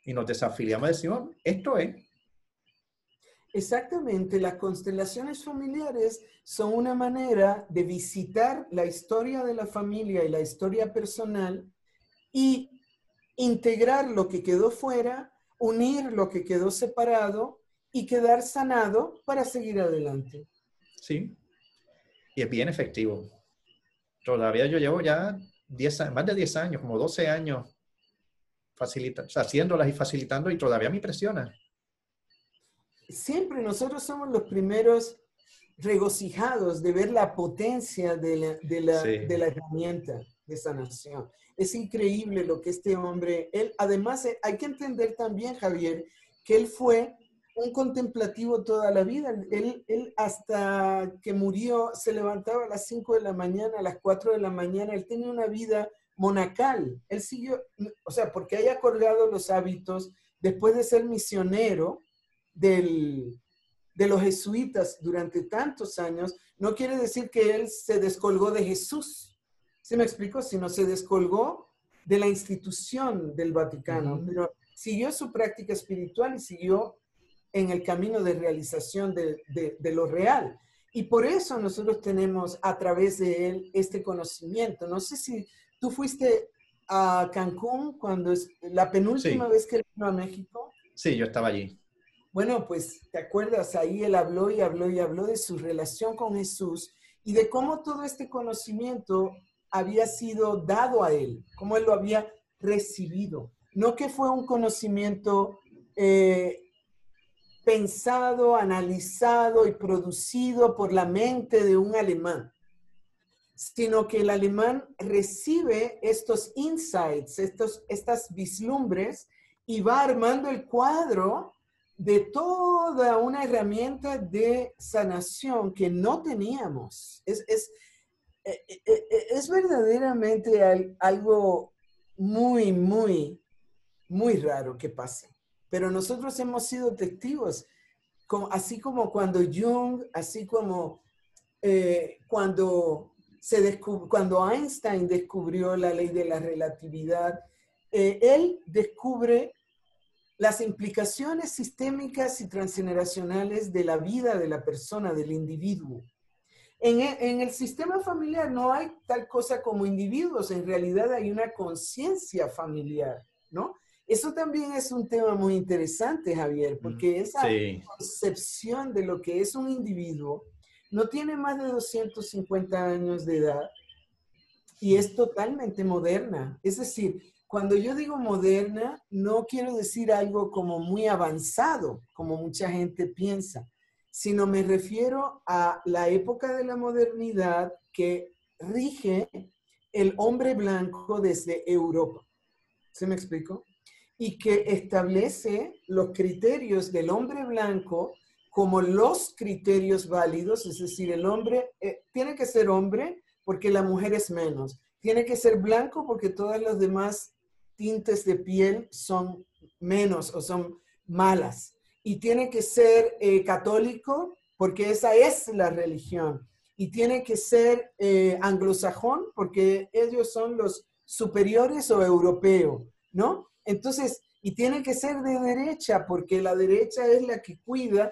y nos desafiliamos y decimos, esto es. Exactamente, las constelaciones familiares son una manera de visitar la historia de la familia y la historia personal y integrar lo que quedó fuera, unir lo que quedó separado y quedar sanado para seguir adelante. Sí, y es bien efectivo. Todavía yo llevo ya 10, más de 10 años, como 12 años, facilita, haciéndolas y facilitando y todavía me impresiona. Siempre nosotros somos los primeros regocijados de ver la potencia de la, de la, de la herramienta de sanación. Es increíble lo que este hombre, él, además eh, hay que entender también, Javier, que él fue un contemplativo toda la vida. Él, él hasta que murió se levantaba a las 5 de la mañana, a las 4 de la mañana, él tenía una vida monacal. Él siguió, o sea, porque haya colgado los hábitos después de ser misionero del, de los jesuitas durante tantos años, no quiere decir que él se descolgó de Jesús ¿Se me explicó? no se descolgó de la institución del Vaticano, pero siguió su práctica espiritual y siguió en el camino de realización de, de, lo real. Y por eso nosotros tenemos a través de él este conocimiento. No sé si tú fuiste a Cancún cuando es la penúltima vez que vino a México. Sí, yo estaba allí. Bueno, pues te acuerdas, ahí él habló y habló y habló de su relación con Jesús y de cómo todo este conocimiento había sido dado a él, cómo él lo había recibido. No que fue un conocimiento eh, pensado, analizado y producido por la mente de un alemán, sino que el alemán recibe estos insights, estos, estas vislumbres y va armando el cuadro de toda una herramienta de sanación que no teníamos. Es, es, eh, eh, eh, es verdaderamente algo muy, muy, muy raro que pase. Pero nosotros hemos sido testigos, así como cuando Jung, así como cuando, se cuando Einstein descubrió la ley de la relatividad, él descubre las implicaciones sistémicas y transgeneracionales de la vida de la persona, del individuo. E, en el, sistema familiar no hay tal cosa como individuos, en realidad hay una conciencia familiar, ¿no? Eso también es un tema muy interesante, Javier, porque esa concepción de lo que es un individuo no tiene más de 250 años de edad y es totalmente moderna. Es decir, cuando yo digo moderna, no quiero decir algo como muy avanzado, como mucha gente piensa, sino me refiero a la época de la modernidad que rige el hombre blanco desde Europa. ¿Se me explico? Y que establece los criterios del hombre blanco como los criterios válidos, es decir, el hombre eh, tiene que ser hombre porque la mujer es menos, tiene que ser blanco porque todas las demás tintes de piel son menos o son malas, y tiene que ser eh, católico porque esa es la religión, y tiene que ser eh, anglosajón porque ellos son los superiores o europeo, ¿no? Entonces, y tiene que ser de derecha porque la derecha es la que cuida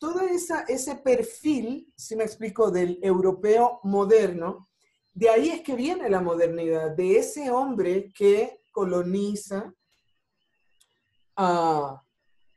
todo ese perfil, si me explico, del europeo moderno, de ahí es que viene la modernidad, de ese hombre que coloniza a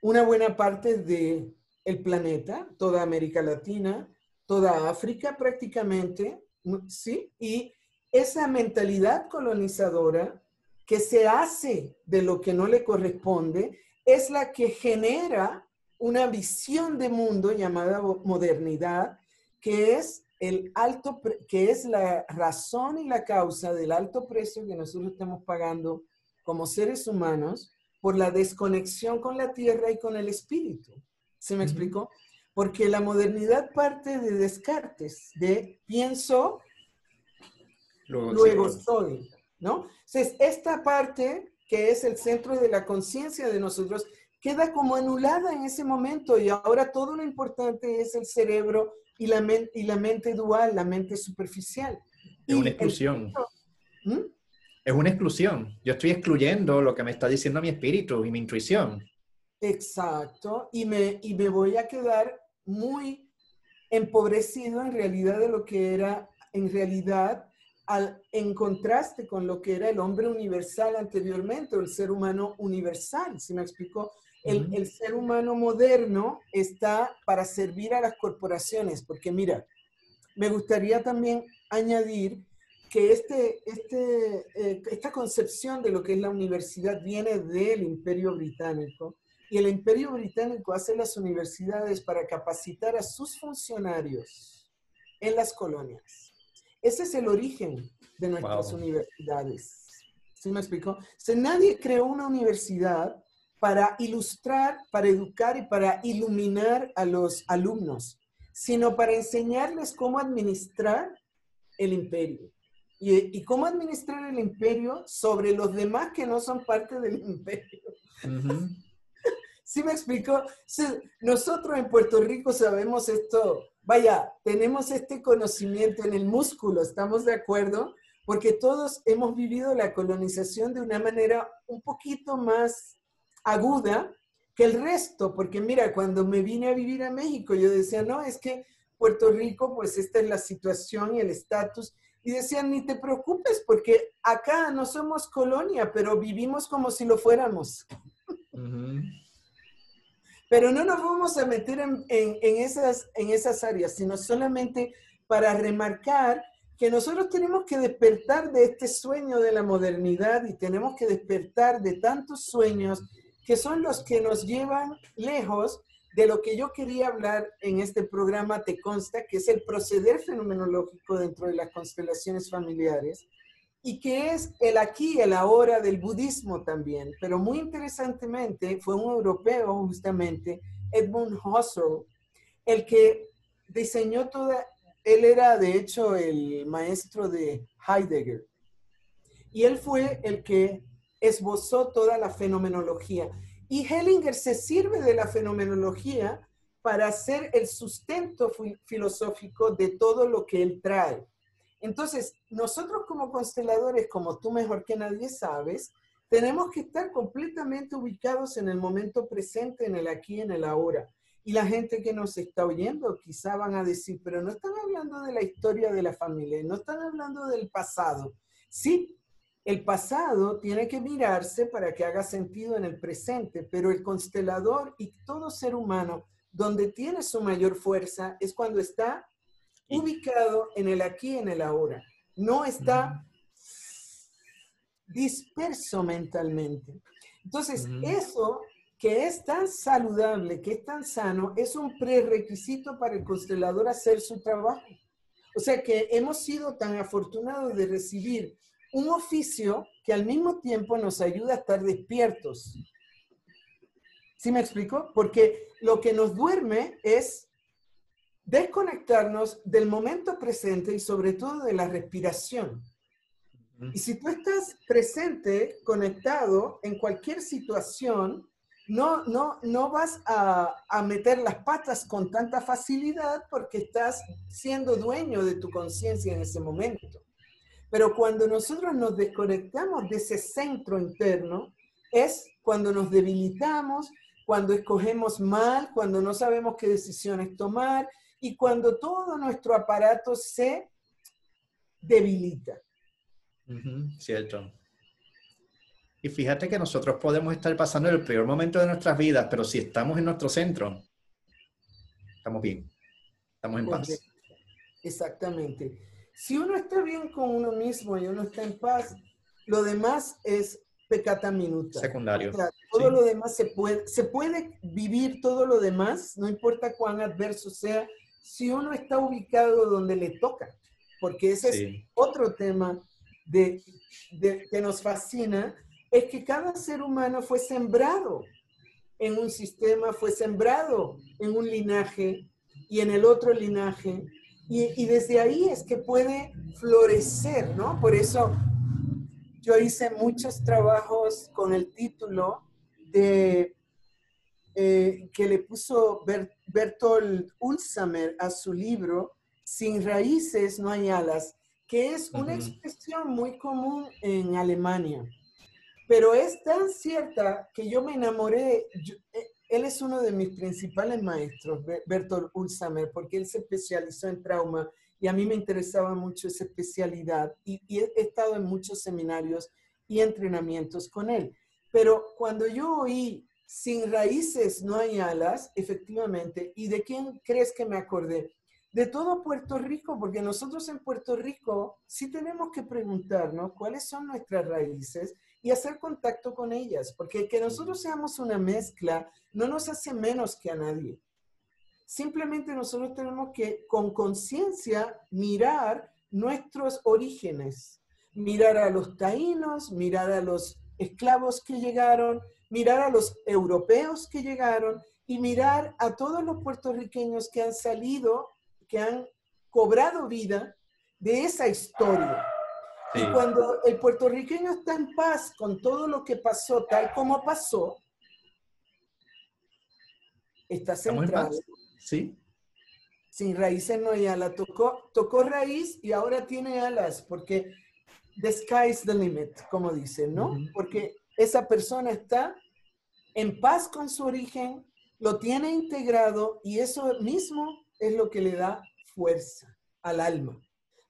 una buena parte del el planeta, toda América Latina, toda África prácticamente, ¿sí? Y esa mentalidad colonizadora que se hace de lo que no le corresponde es la que genera una visión de mundo llamada modernidad, que es el alto, que es la razón y la causa del alto precio que nosotros estamos pagando como seres humanos por la desconexión con la tierra y con el espíritu. ¿Se me explicó? Porque la modernidad parte de Descartes, de pienso, luego, soy, ¿no? Entonces, esta parte que es el centro de la conciencia de nosotros, queda como anulada en ese momento y ahora todo lo importante es el cerebro y la, y la mente dual, la mente superficial. Es una exclusión. ¿Mm? Es una exclusión. Yo estoy excluyendo lo que me está diciendo mi espíritu y mi intuición. Exacto. Y me, y me voy a quedar muy empobrecido en realidad de lo que era en realidad al, en contraste con lo que era el hombre universal anteriormente, o el ser humano universal, ¿sí me explico? el, ser humano moderno está para servir a las corporaciones, porque mira, me gustaría también añadir que este, este, eh, esta concepción de lo que es la universidad viene del imperio británico y el imperio británico hace las universidades para capacitar a sus funcionarios en las colonias. Ese es el origen de nuestras universidades. ¿Sí me explico? O nadie creó una universidad para ilustrar, para educar y para iluminar a los alumnos, sino para enseñarles cómo administrar el imperio. Y, cómo administrar el imperio sobre los demás que no son parte del imperio. ¿Sí me explico? nosotros en Puerto Rico sabemos esto, vaya, tenemos este conocimiento en el músculo, ¿estamos de acuerdo? Porque todos hemos vivido la colonización de una manera un poquito más aguda que el resto, porque mira, cuando me vine a vivir a México, yo decía, no, es que Puerto Rico, pues esta es la situación y el estatus. Y decían, ni te preocupes, porque acá no somos colonia, pero vivimos como si lo fuéramos. Pero no nos vamos a meter en, esas, en esas áreas, sino solamente para remarcar que nosotros tenemos que despertar de este sueño de la modernidad y tenemos que despertar de tantos sueños que son los que nos llevan lejos de lo que yo quería hablar en este programa, te consta, que es el proceder fenomenológico dentro de las constelaciones familiares y que es el aquí el ahora del budismo también. Pero muy interesantemente, fue un europeo justamente, Edmund Husserl, el que diseñó toda, él era de hecho el maestro de Heidegger, y él fue el que esbozó toda la fenomenología. Y Hellinger se sirve de la fenomenología para hacer el sustento filosófico de todo lo que él trae. Entonces, nosotros como consteladores, como tú mejor que nadie sabes, tenemos que estar completamente ubicados en el momento presente, en el aquí, en el ahora. Y la gente que nos está oyendo quizá van a decir, pero no están hablando de la historia de la familia, no están hablando del pasado. Sí, el pasado tiene que mirarse para que haga sentido en el presente, pero el constelador y todo ser humano donde tiene su mayor fuerza es cuando está ubicado en el aquí, en el ahora. No está disperso mentalmente. Entonces, eso que es tan saludable, que es tan sano, es un prerequisito para el constelador hacer su trabajo. O sea que hemos sido tan afortunados de recibir un oficio que al mismo tiempo nos ayuda a estar despiertos. ¿Sí me explico? Porque lo que nos duerme es desconectarnos del momento presente y sobre todo de la respiración. Y si tú estás presente, conectado en cualquier situación, no, no, no vas a, a meter las patas con tanta facilidad porque estás siendo dueño de tu conciencia en ese momento. Pero cuando nosotros nos desconectamos de ese centro interno, es cuando nos debilitamos, cuando escogemos mal, cuando no sabemos qué decisiones tomar y cuando todo nuestro aparato se debilita. cierto. Y fíjate que nosotros podemos estar pasando el peor momento de nuestras vidas, pero si estamos en nuestro centro, estamos bien, estamos en paz. Exactamente. Si uno está bien con uno mismo y uno está en paz, lo demás es pecata minuta. Secundario. todo lo demás se puede, se puede vivir todo lo demás, no importa cuán adverso sea, si uno está ubicado donde le toca, porque ese es otro tema de, que nos fascina, es que cada ser humano fue sembrado en un sistema, fue sembrado en un linaje y en el otro linaje, y, y desde ahí es que puede florecer, ¿no? Por eso yo hice muchos trabajos con el título de eh, que le puso Bertolt Ulsamer a su libro, Sin raíces no hay alas, que es una expresión muy común en Alemania. Pero es tan cierta que yo me enamoré, eh, él es uno de mis principales maestros, Bertolt Ulsamer, porque él se especializó en trauma y a mí me interesaba mucho esa especialidad y, y he estado en muchos seminarios y entrenamientos con él. Pero cuando yo oí sin raíces no hay alas, efectivamente. ¿Y de quién crees que me acordé? De todo Puerto Rico, porque nosotros en Puerto Rico sí tenemos que preguntarnos cuáles son nuestras raíces y hacer contacto con ellas, porque que nosotros seamos una mezcla no nos hace menos que a nadie. Simplemente nosotros tenemos que con conciencia mirar nuestros orígenes, mirar a los taínos, mirar a los esclavos que llegaron, mirar a los europeos que llegaron y mirar a todos los puertorriqueños que han salido, que han cobrado vida de esa historia. Y cuando el puertorriqueño está en paz con todo lo que pasó, tal como pasó, está centrado. Sí. Sin raíces no hay alas. Tocó, tocó raíz y ahora tiene alas, porque the sky's the limit, como dicen, ¿no? Porque esa persona está en paz con su origen, lo tiene integrado y eso mismo es lo que le da fuerza al alma.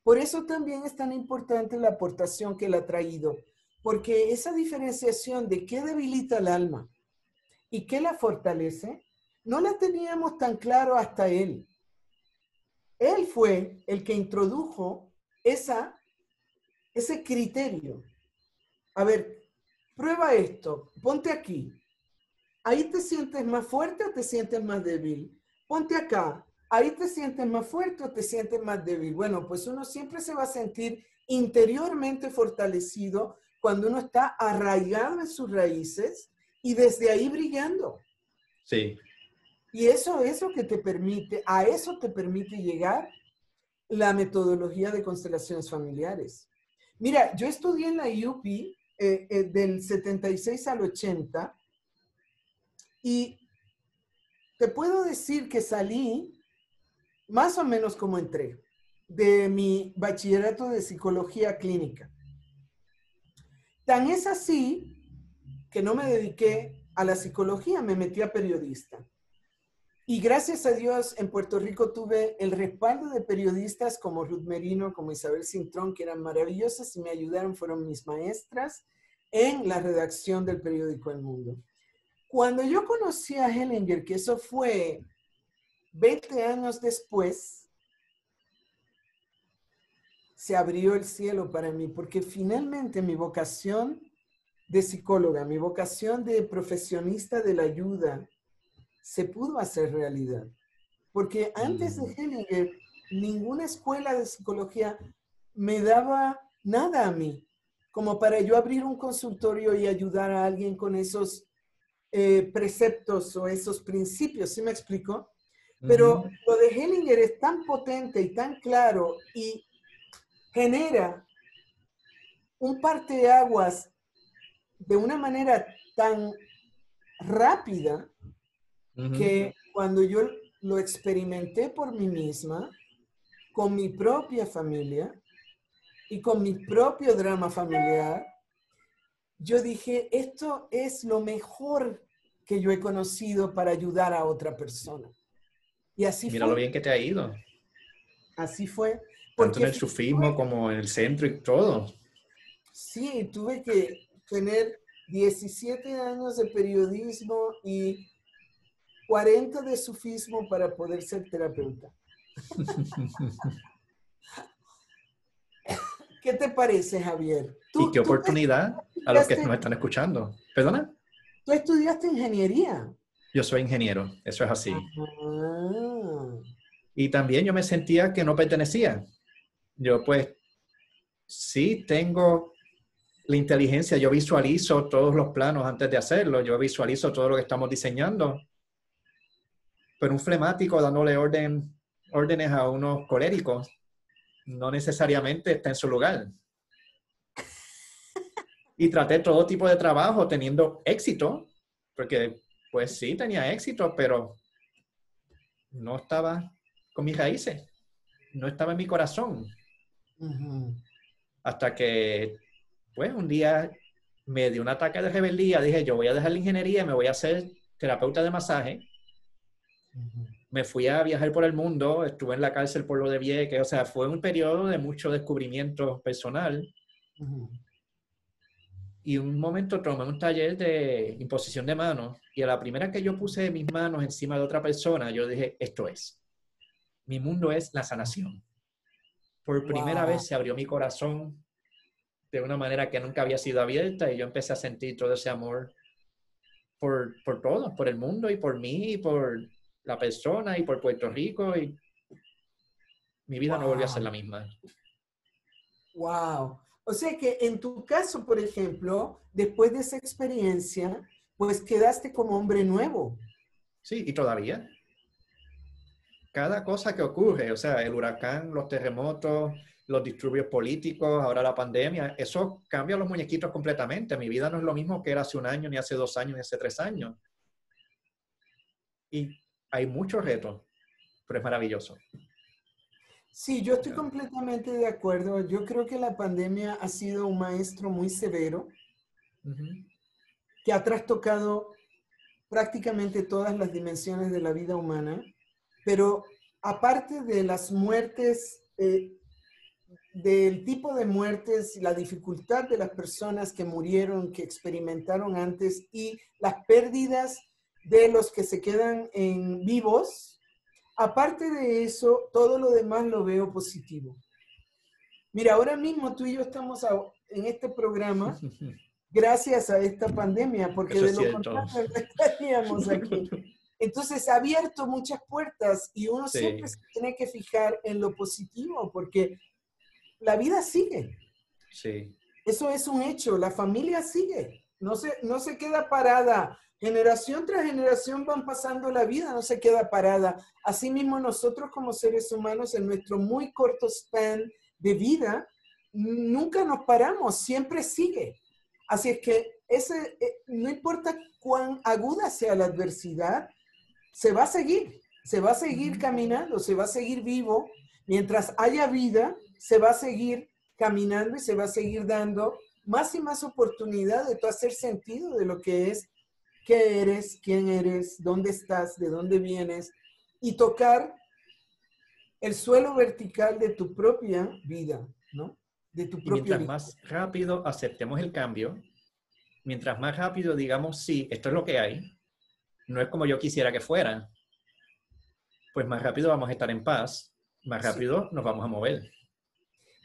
Por eso también es tan importante la aportación que él ha traído, porque esa diferenciación de qué debilita el alma y qué la fortalece, no la teníamos tan claro hasta él. Él fue el que introdujo esa, ese criterio. A ver, Prueba esto, ponte aquí. Ahí te sientes más fuerte o te sientes más débil. Ponte acá. Ahí te sientes más fuerte o te sientes más débil. Bueno, pues uno siempre se va a sentir interiormente fortalecido cuando uno está arraigado en sus raíces y desde ahí brillando. Sí. Y eso es lo que te permite, a eso te permite llegar la metodología de constelaciones familiares. Mira, yo estudié en la IUP eh, eh, del 76 al 80 y te puedo decir que salí más o menos como entré de mi bachillerato de psicología clínica. Tan es así que no me dediqué a la psicología, me metí a periodista. Y gracias a Dios en Puerto Rico tuve el respaldo de periodistas como Ruth Merino, como Isabel Cintrón, que eran maravillosas y me ayudaron, fueron mis maestras en la redacción del periódico El Mundo. Cuando yo conocí a Hellinger, que eso fue 20 años después, se abrió el cielo para mí, porque finalmente mi vocación de psicóloga, mi vocación de profesionista de la ayuda, se pudo hacer realidad. Porque antes de mm. Hellinger, ninguna escuela de psicología me daba nada a mí, como para yo abrir un consultorio y ayudar a alguien con esos eh, preceptos o esos principios, ¿sí me explico? Pero lo de Hellinger es tan potente y tan claro y genera un parteaguas de una manera tan rápida que cuando yo lo experimenté por mí misma, con mi propia familia y con mi propio drama familiar, yo dije, esto es lo mejor que yo he conocido para ayudar a otra persona. Y así Mira lo bien que te ha ido. Así fue. Tanto en el sufismo como en el centro y todo. Sí, tuve que tener 17 años de periodismo y 40 de sufismo para poder ser terapeuta. ¿Qué te parece, Javier? ¿Y qué oportunidad a los que nos están escuchando? ¿Perdona? Tú estudiaste ingeniería. Yo soy ingeniero, eso es así. Y también yo me sentía que no pertenecía. Yo pues sí tengo la inteligencia, yo visualizo todos los planos antes de hacerlo, yo visualizo todo lo que estamos diseñando. Pero un flemático dándole orden, órdenes a unos coléricos no necesariamente está en su lugar. Y traté todo tipo de trabajo teniendo éxito, porque pues sí tenía éxito, pero no estaba con mis raíces, no estaba en mi corazón. Hasta que pues un día me dio un ataque de rebeldía, dije, yo voy a dejar la ingeniería, me voy a hacer terapeuta de masaje. Me fui a viajar por el mundo, estuve en la cárcel por lo de Vieques, o sea, fue un periodo de mucho descubrimiento personal. Y un momento tomé un taller de imposición de manos y a la primera que yo puse mis manos encima de otra persona, yo dije, esto es. Mi mundo es la sanación. Por primera vez se abrió mi corazón de una manera que nunca había sido abierta y yo empecé a sentir todo ese amor por, por todos, por el mundo y por mí y por la persona y por Puerto Rico y mi vida no volvió a ser la misma. Wow. O sea que en tu caso, por ejemplo, después de esa experiencia, pues quedaste como hombre nuevo. Sí, y todavía. Cada cosa que ocurre, o sea, el huracán, los terremotos, los disturbios políticos, ahora la pandemia, eso cambia los muñequitos completamente. Mi vida no es lo mismo que era hace un año, ni hace dos años, ni hace tres años. Y hay muchos retos, pero es maravilloso. Sí, yo estoy completamente de acuerdo. Yo creo que la pandemia ha sido un maestro muy severo, que ha trastocado prácticamente todas las dimensiones de la vida humana, pero aparte de las muertes eh, del tipo de muertes, la dificultad de las personas que murieron, que experimentaron antes y las pérdidas de los que se quedan en vivos, aparte de eso, todo lo demás lo veo positivo. Mira, ahora mismo tú y yo estamos en este programa gracias a esta pandemia, porque de lo contrario no estaríamos aquí. Entonces ha abierto muchas puertas y uno siempre se tiene que fijar en lo positivo, porque la vida sigue. Sí. Eso es un hecho, la familia sigue, no se, no se queda parada. Generación tras generación van pasando la vida, no se queda parada. Asimismo, nosotros como seres humanos, en nuestro muy corto span de vida, nunca nos paramos, siempre sigue. Así es que ese, eh, no importa cuán aguda sea la adversidad, se va a seguir, se va a seguir caminando, se va a seguir vivo. Mientras haya vida, se va a seguir caminando y se va a seguir dando más y más oportunidad de hacer sentido de lo que es, qué eres, quién eres, dónde estás, de dónde vienes y tocar el suelo vertical de tu propia vida, ¿no? De tu propia mientras más rápido aceptemos el cambio, mientras más rápido digamos, sí, esto es lo que hay, no es como yo quisiera que fuera, pues más rápido vamos a estar en paz, más rápido nos vamos a mover.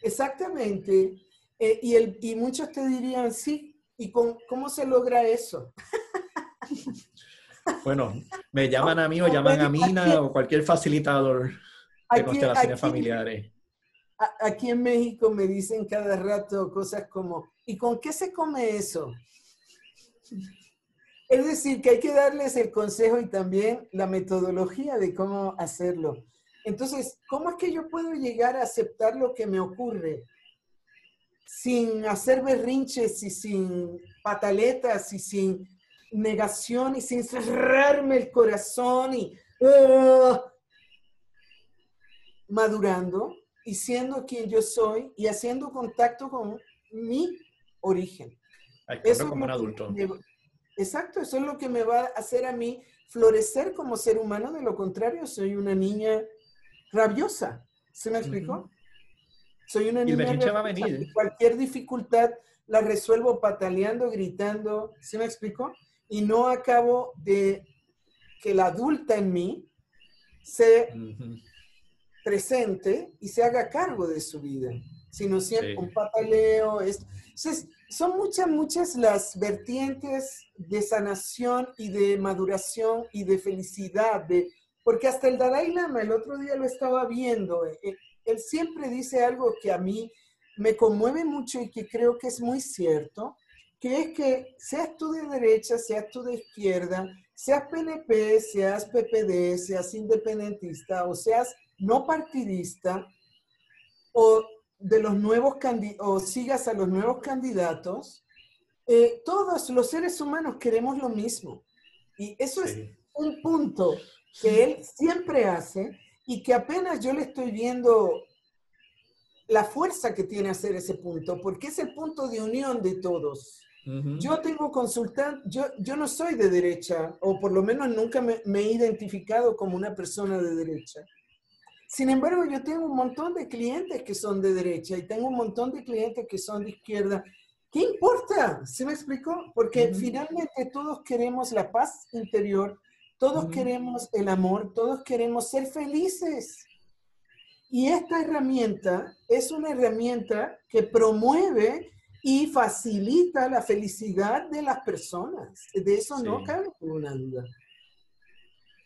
Exactamente. Eh, y, el, y muchos te dirían, sí, ¿y con, cómo se logra eso? Bueno, me llaman a mí o llaman a Mina o cualquier facilitador de constelaciones familiares. Aquí en México me dicen cada rato cosas como, ¿y con qué se come eso? Es decir, que hay que darles el consejo y también la metodología de cómo hacerlo. Entonces, ¿cómo es que yo puedo llegar a aceptar lo que me ocurre sin hacer berrinches y sin pataletas y sin negación y sin cerrarme el corazón y uh, madurando y siendo quien yo soy y haciendo contacto con mi origen. Eso como un adulto. exacto, eso es lo que me va a hacer a mí florecer como ser humano. De lo contrario, soy una niña rabiosa. ¿Se me explicó? Soy una niña rabiosa. Va a venir. Cualquier dificultad la resuelvo pataleando, gritando. ¿Se me explicó? Y no acabo de que la adulta en mí se presente y se haga cargo de su vida, sino siempre un pataleo. Son muchas, muchas las vertientes de sanación y de maduración y de felicidad, de, porque hasta el Dalai Lama, el otro día lo estaba viendo, eh, eh, él siempre dice algo que a mí me conmueve mucho y que creo que es muy cierto, que es que seas tú de derecha, seas tú de izquierda, seas PNP, seas PPD, seas independentista o seas no partidista o de los nuevos o sigas a los nuevos candidatos, eh, todos los seres humanos queremos lo mismo. Y eso es un punto que él siempre hace y que apenas yo le estoy viendo la fuerza que tiene hacer ese punto, porque es el punto de unión de todos. Yo tengo consultante, yo, yo no soy de derecha, o por lo menos nunca me, me he identificado como una persona de derecha. Sin embargo, yo tengo un montón de clientes que son de derecha y tengo un montón de clientes que son de izquierda. ¿Qué importa? ¿Se me explicó? Porque finalmente todos queremos la paz interior, todos queremos el amor, todos queremos ser felices. Y esta herramienta es una herramienta que promueve y facilita la felicidad de las personas. De eso no cabe ninguna duda.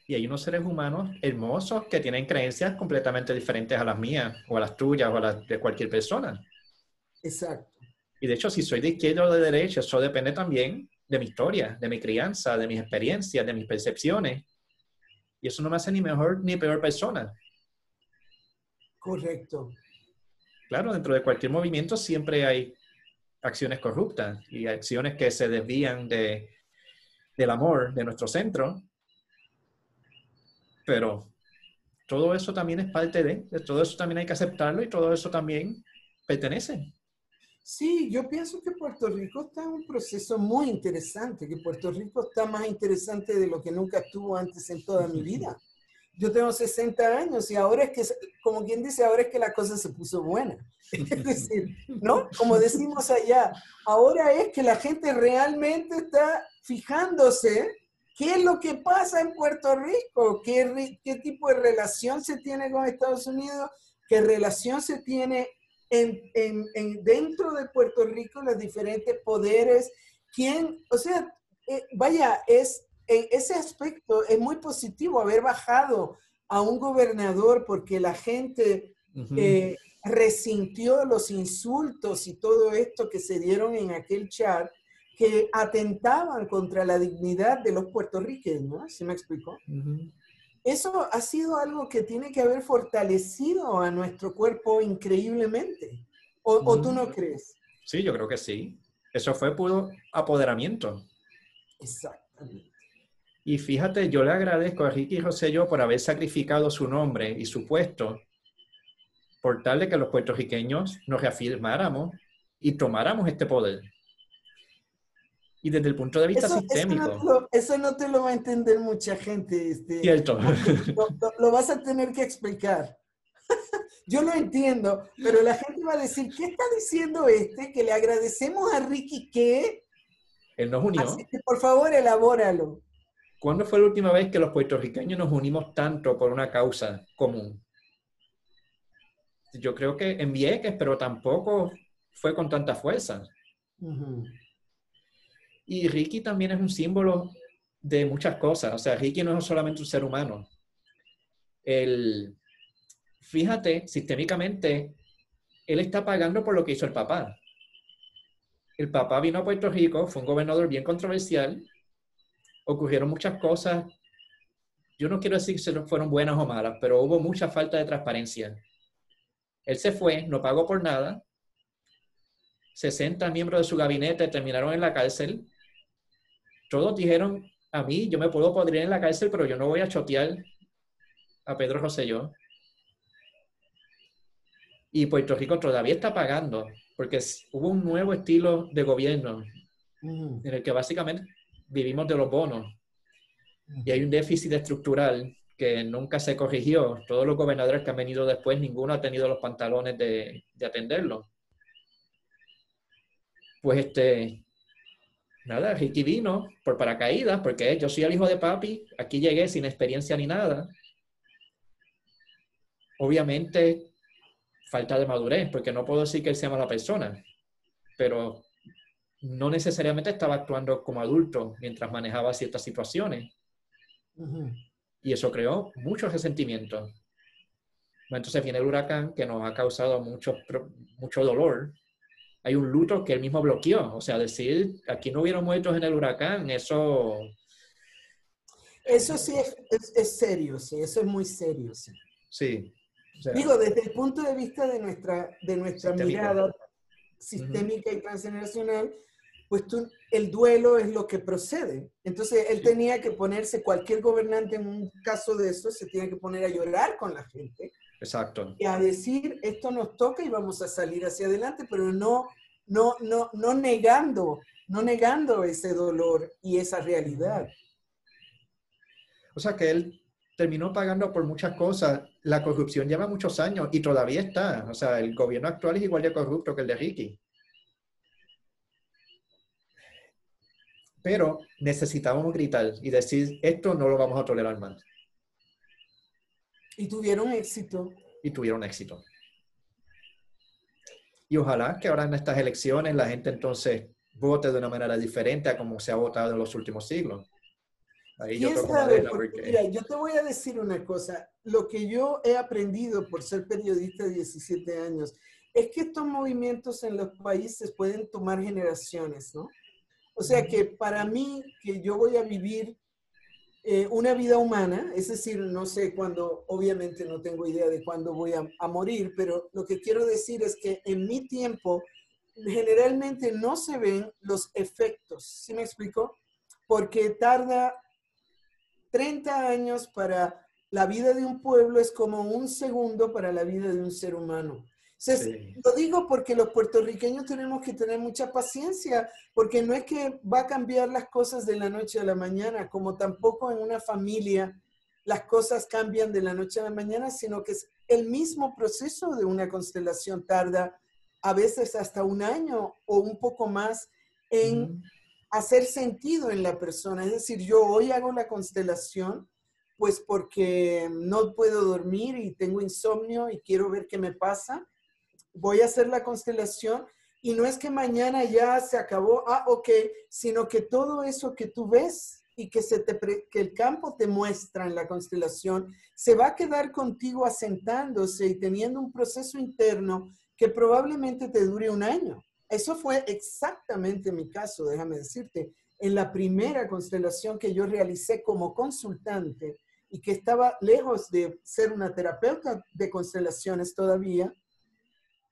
Y hay unos seres humanos hermosos que tienen creencias completamente diferentes a las mías, o a las tuyas, o a las de cualquier persona. Exacto. Y de hecho, si soy de izquierda o de derecha, eso depende también de mi historia, de mi crianza, de mis experiencias, de mis percepciones. Y eso no me hace ni mejor ni peor persona. Correcto. Claro, dentro de cualquier movimiento siempre hay acciones corruptas y acciones que se desvían de, del amor de nuestro centro pero todo eso también es parte de, todo eso también hay que aceptarlo y todo eso también pertenece. Sí, yo pienso que Puerto Rico está en un proceso muy interesante, que Puerto Rico está más interesante de lo que nunca estuvo antes en toda mi vida. Yo tengo 60 años y ahora es que, como quien dice, ahora es que la cosa se puso buena. Es decir, ¿no? Como decimos allá, ahora es que la gente realmente está fijándose ¿Qué es lo que pasa en Puerto Rico? ¿Qué, ¿Qué, tipo de relación se tiene con Estados Unidos? ¿Qué relación se tiene en, en, dentro de Puerto Rico, los diferentes poderes? ¿Quién? O sea, eh, vaya, es, en ese aspecto es muy positivo haber bajado a un gobernador porque la gente eh, resintió los insultos y todo esto que se dieron en aquel chat que atentaban contra la dignidad de los puertorriqueños, ¿se me explicó? Eso ha sido algo que tiene que haber fortalecido a nuestro cuerpo increíblemente. ¿O, tú no crees? Sí, yo creo que sí. Eso fue puro apoderamiento. Exactamente. Y fíjate, yo le agradezco a Ricky Rosselló por haber sacrificado su nombre y su puesto por tal de que los puertorriqueños nos reafirmáramos y tomáramos este poder y desde el punto de vista sistémico. Eso no, te lo va a entender mucha gente. Este, Cierto. Lo, vas a tener que explicar. Yo lo entiendo, pero la gente va a decir, ¿qué está diciendo este? Que le agradecemos a Ricky que... Él nos unió. Así que por favor, elabóralo. ¿Cuándo fue la última vez que los puertorriqueños nos unimos tanto por una causa común? Yo creo que en Vieques, pero tampoco fue con tanta fuerza. Y Ricky también es un símbolo de muchas cosas. O sea, Ricky no es solamente un ser humano. El, fíjate, sistémicamente, él está pagando por lo que hizo el papá. El papá vino a Puerto Rico, fue un gobernador bien controversial, ocurrieron muchas cosas. Yo no quiero decir si fueron buenas o malas, pero hubo mucha falta de transparencia. Él se fue, no pagó por nada. 60 miembros de su gabinete terminaron en la cárcel. Todos dijeron, a mí, yo me puedo podrir en la cárcel, pero yo no voy a chotear a Pedro Rosselló. Y Puerto Rico todavía está pagando, porque hubo un nuevo estilo de gobierno en el que básicamente vivimos de los bonos. Y hay un déficit estructural que nunca se corrigió. Todos los gobernadores que han venido después, ninguno ha tenido los pantalones de, de atenderlo. Pues este, nada, Ricky vino por paracaídas, porque yo soy el hijo de papi, aquí llegué sin experiencia ni nada. Obviamente, falta de madurez, porque no puedo decir que él sea mala persona, pero no necesariamente estaba actuando como adulto mientras manejaba ciertas situaciones. Y eso creó mucho resentimiento. Entonces viene el huracán que nos ha causado mucho, mucho dolor. Hay un luto que él mismo bloqueó. O sea, decir, aquí no hubieron muertos en el huracán, eso... Eso sí es, serio, sí, eso es muy serio. Sí. Digo, desde el punto de vista de nuestra, de nuestra mirada sistémica y transgeneracional, pues el duelo es lo que procede. Entonces él tenía que ponerse, cualquier gobernante en un caso de eso, se tiene que poner a llorar con la gente. Exacto. Y a decir, esto nos toca y vamos a salir hacia adelante, pero no, no, no, no negando, no negando ese dolor y esa realidad. O sea que él terminó pagando por muchas cosas. La corrupción lleva muchos años y todavía está. O sea, el gobierno actual es igual de corrupto que el de Ricky. Pero necesitábamos gritar y decir, esto no lo vamos a tolerar más. Y tuvieron éxito. Y tuvieron éxito. Y ojalá que ahora en estas elecciones la gente entonces vote de una manera diferente a como se ha votado en los últimos siglos. Ahí yo, mira, yo te voy a decir una cosa. Lo que yo he aprendido por ser periodista de 17 años es que estos movimientos en los países pueden tomar generaciones, ¿no? O sea que para mí, que yo voy a vivir eh, una vida humana, es decir, no sé cuándo, obviamente no tengo idea de cuándo voy a, a, morir, pero lo que quiero decir es que en mi tiempo generalmente no se ven los efectos, ¿sí me explico? Porque tarda 30 años para la vida de un pueblo, es como un segundo para la vida de un ser humano. Lo digo porque los puertorriqueños tenemos que tener mucha paciencia, porque no es que va a cambiar las cosas de la noche a la mañana, como tampoco en una familia las cosas cambian de la noche a la mañana, sino que es el mismo proceso de una constelación tarda a veces hasta un año o un poco más en hacer sentido en la persona. Es decir, yo hoy hago la constelación pues porque no puedo dormir y tengo insomnio y quiero ver qué me pasa voy a hacer la constelación y no es que mañana ya se acabó, ah, ok, sino que todo eso que tú ves y que, que el campo te muestra en la constelación, se va a quedar contigo asentándose y teniendo un proceso interno que probablemente te dure un año. Eso fue exactamente mi caso, déjame decirte. En la primera constelación que yo realicé como consultante y que estaba lejos de ser una terapeuta de constelaciones todavía,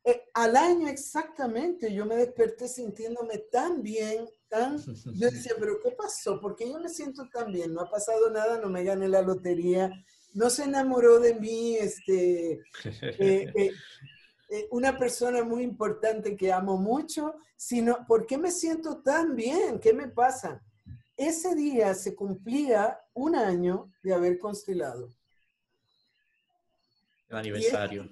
eh, al año exactamente yo me desperté sintiéndome tan bien, tan... Yo decía, pero ¿qué pasó? Porque yo me siento tan bien, no ha pasado nada, no me gané la lotería, no se enamoró de mí, este, eh, eh, una persona muy importante que amo mucho, sino, ¿por qué me siento tan bien? ¿Qué me pasa? Ese día se cumplía un año de haber constelado. El aniversario.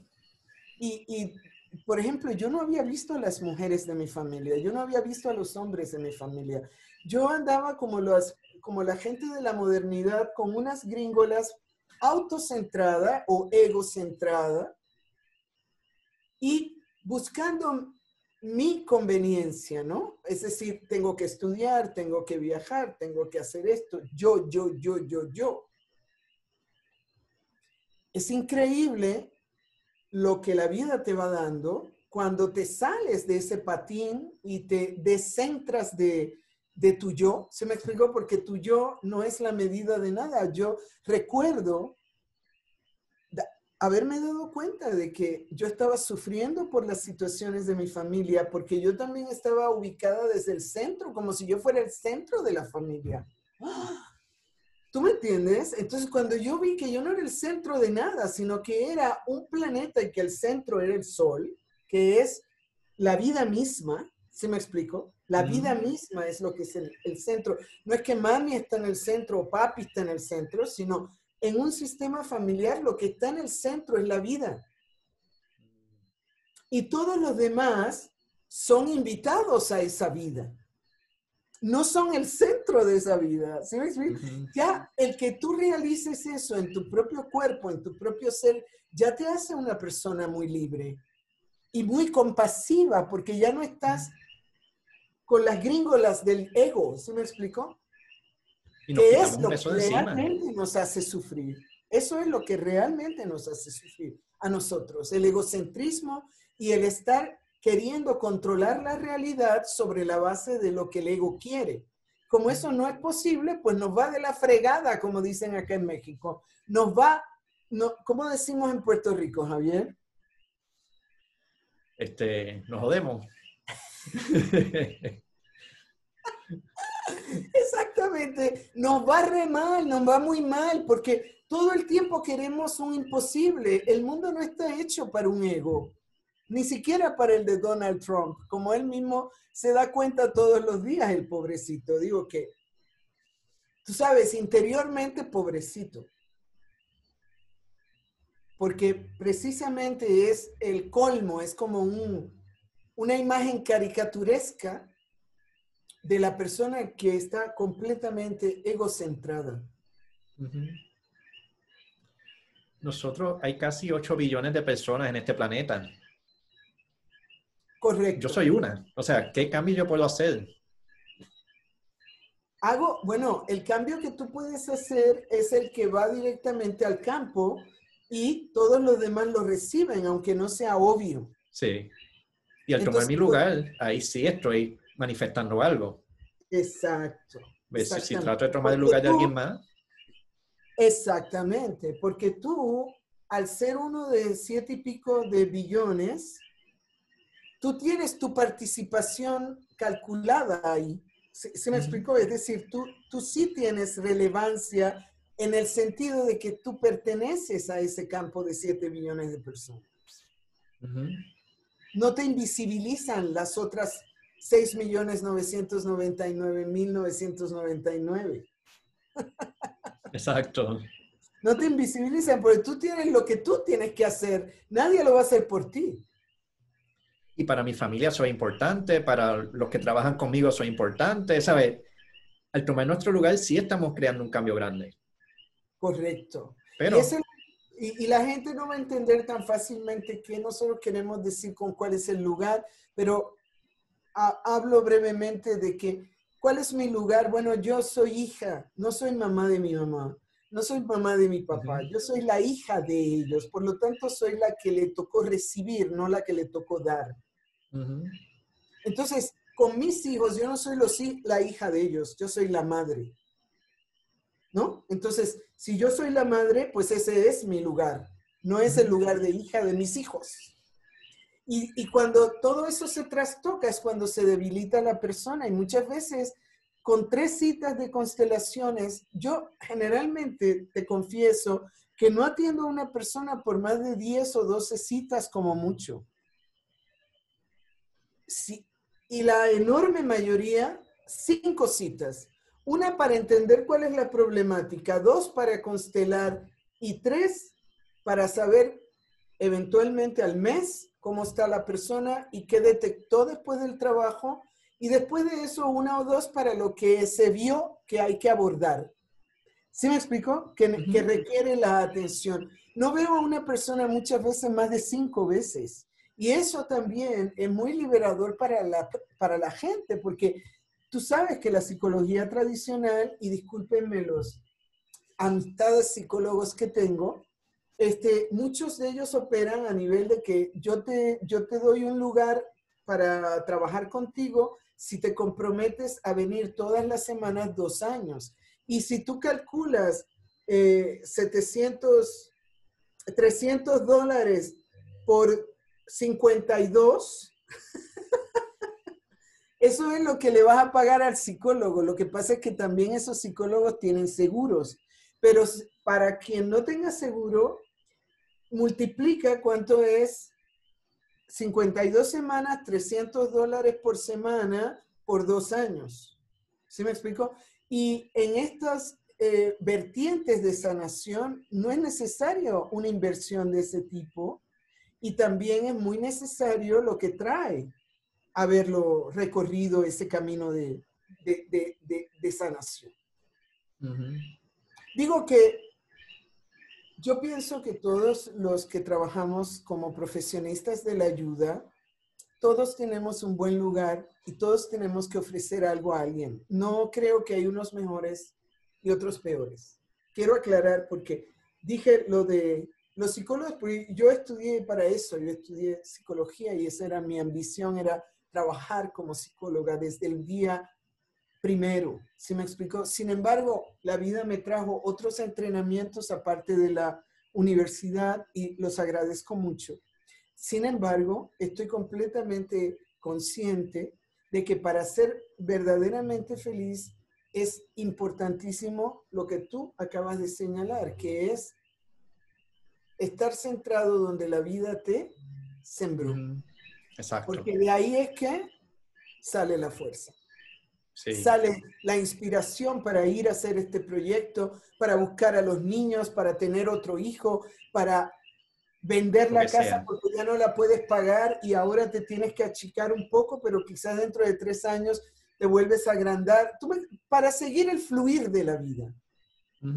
Y, y, por ejemplo, yo no había visto a las mujeres de mi familia, yo no había visto a los hombres de mi familia. Yo andaba como las, como la gente de la modernidad con unas gringolas autocentrada o egocentrada y buscando mi conveniencia, ¿no? Es decir, tengo que estudiar, tengo que viajar, tengo que hacer esto, yo, yo, yo, yo, yo. Es increíble lo que la vida te va dando cuando te sales de ese patín y te descentras de, de tu yo. Se me explicó porque tu yo no es la medida de nada. Yo recuerdo haberme dado cuenta de que yo estaba sufriendo por las situaciones de mi familia, porque yo también estaba ubicada desde el centro, como si yo fuera el centro de la familia. ¿Tú me entiendes? Entonces, cuando yo vi que yo no era el centro de nada, sino que era un planeta y que el centro era el Sol, que es la vida misma, ¿se me explico? La vida misma es lo que es el, el centro. No es que mami está en el centro o papi está en el centro, sino en un sistema familiar lo que está en el centro es la vida. Y todos los demás son invitados a esa vida. No son el centro de esa vida. ¿Sí Ya el que tú realices eso en tu propio cuerpo, en tu propio ser, ya te hace una persona muy libre y muy compasiva porque ya no estás con las gringolas del ego. ¿Sí me explico? ¿Qué es lo que realmente nos hace sufrir. Eso es lo que realmente nos hace sufrir a nosotros, el egocentrismo y el estar queriendo controlar la realidad sobre la base de lo que el ego quiere. Como eso no es posible, pues nos va de la fregada, como dicen acá en México. Nos va, no, ¿cómo decimos en Puerto Rico, Javier? Este, nos jodemos. Exactamente, nos va re mal, nos va muy mal, porque todo el tiempo queremos un imposible. El mundo no está hecho para un ego, ni siquiera para el de Donald Trump, como él mismo se da cuenta todos los días, el pobrecito. Digo que, tú sabes, interiormente pobrecito. Porque precisamente es el colmo, es como un, una imagen caricaturesca de la persona que está completamente egocentrada. Nosotros hay casi 8 billones de personas en este planeta. Correcto. Yo soy una. O sea, ¿qué cambio yo puedo hacer? Hago, bueno, el cambio que tú puedes hacer es el que va directamente al campo y todos los demás lo reciben, aunque no sea obvio. Sí. Y al tomar mi lugar, ahí sí estoy manifestando algo. Exacto. Si trato de tomar el lugar de alguien más. Exactamente, porque tú, al ser uno de siete y pico de billones, tú tienes tu participación calculada ahí. ¿Se, me explicó? Es decir, tú, tú sí tienes relevancia en el sentido de que tú perteneces a ese campo de siete billones de personas. No te invisibilizan las otras 6.999.999. Exacto. No te invisibilizan porque tú tienes lo que tú tienes que hacer. Nadie lo va a hacer por ti. Y para mi familia soy importante, para los que trabajan conmigo soy importante, ¿sabes? Al tomar nuestro lugar sí estamos creando un cambio grande. Correcto. Pero... Y, y, la gente no va a entender tan fácilmente qué nosotros queremos decir con cuál es el lugar, pero hablo brevemente de que, ¿cuál es mi lugar? Bueno, yo soy hija, no soy mamá de mi mamá, no soy mamá de mi papá, yo soy la hija de ellos, por lo tanto soy la que le tocó recibir, no la que le tocó dar. Entonces, con mis hijos, yo no soy los, la hija de ellos, yo soy la madre. ¿No? Entonces, si yo soy la madre, pues ese es mi lugar, no es el lugar de hija de mis hijos. Y, cuando todo eso se trastoca es cuando se debilita la persona y muchas veces con tres citas de constelaciones, yo generalmente te confieso que no atiendo a una persona por más de 10 o 12 citas como mucho. Sí, y la enorme mayoría, cinco citas. Una para entender cuál es la problemática, dos para constelar y tres para saber eventualmente al mes cómo está la persona y qué detectó después del trabajo y después de eso una o dos para lo que se vio que hay que abordar. ¿Sí me explico? Que, que requiere la atención. No veo a una persona muchas veces más de cinco veces. Y eso también es muy liberador para la, para la gente, porque tú sabes que la psicología tradicional, y discúlpenme los amistades psicólogos que tengo, este, muchos de ellos operan a nivel de que yo te, yo te doy un lugar para trabajar contigo si te comprometes a venir todas las semanas dos años. Y si tú calculas 700, eh, 300 dólares por 52, eso es lo que le vas a pagar al psicólogo. Lo que pasa es que también esos psicólogos tienen seguros. Pero para quien no tenga seguro, multiplica cuánto es 52 semanas, 300 dólares por semana por dos años. ¿Sí me explico? Y en estas eh, vertientes de sanación no es necesario una inversión de ese tipo y también es muy necesario lo que trae haberlo recorrido ese camino de, sanación. Digo que yo pienso que todos los que trabajamos como profesionistas de la ayuda, todos tenemos un buen lugar y todos tenemos que ofrecer algo a alguien. No creo que hay unos mejores y otros peores. Quiero aclarar porque dije lo de los psicólogos, porque yo estudié para eso, yo estudié psicología y esa era mi ambición, era trabajar como psicóloga desde el día primero, ¿sí me explico? Sin embargo, la vida me trajo otros entrenamientos aparte de la universidad y los agradezco mucho. Sin embargo, estoy completamente consciente de que para ser verdaderamente feliz es importantísimo lo que tú acabas de señalar, que es estar centrado donde la vida te sembró. Exacto. Porque de ahí es que sale la fuerza. Sale la inspiración para ir a hacer este proyecto, para buscar a los niños, para tener otro hijo, para vender la casa porque ya no la puedes pagar y ahora te tienes que achicar un poco, pero quizás dentro de tres años te vuelves a agrandar, para seguir el fluir de la vida.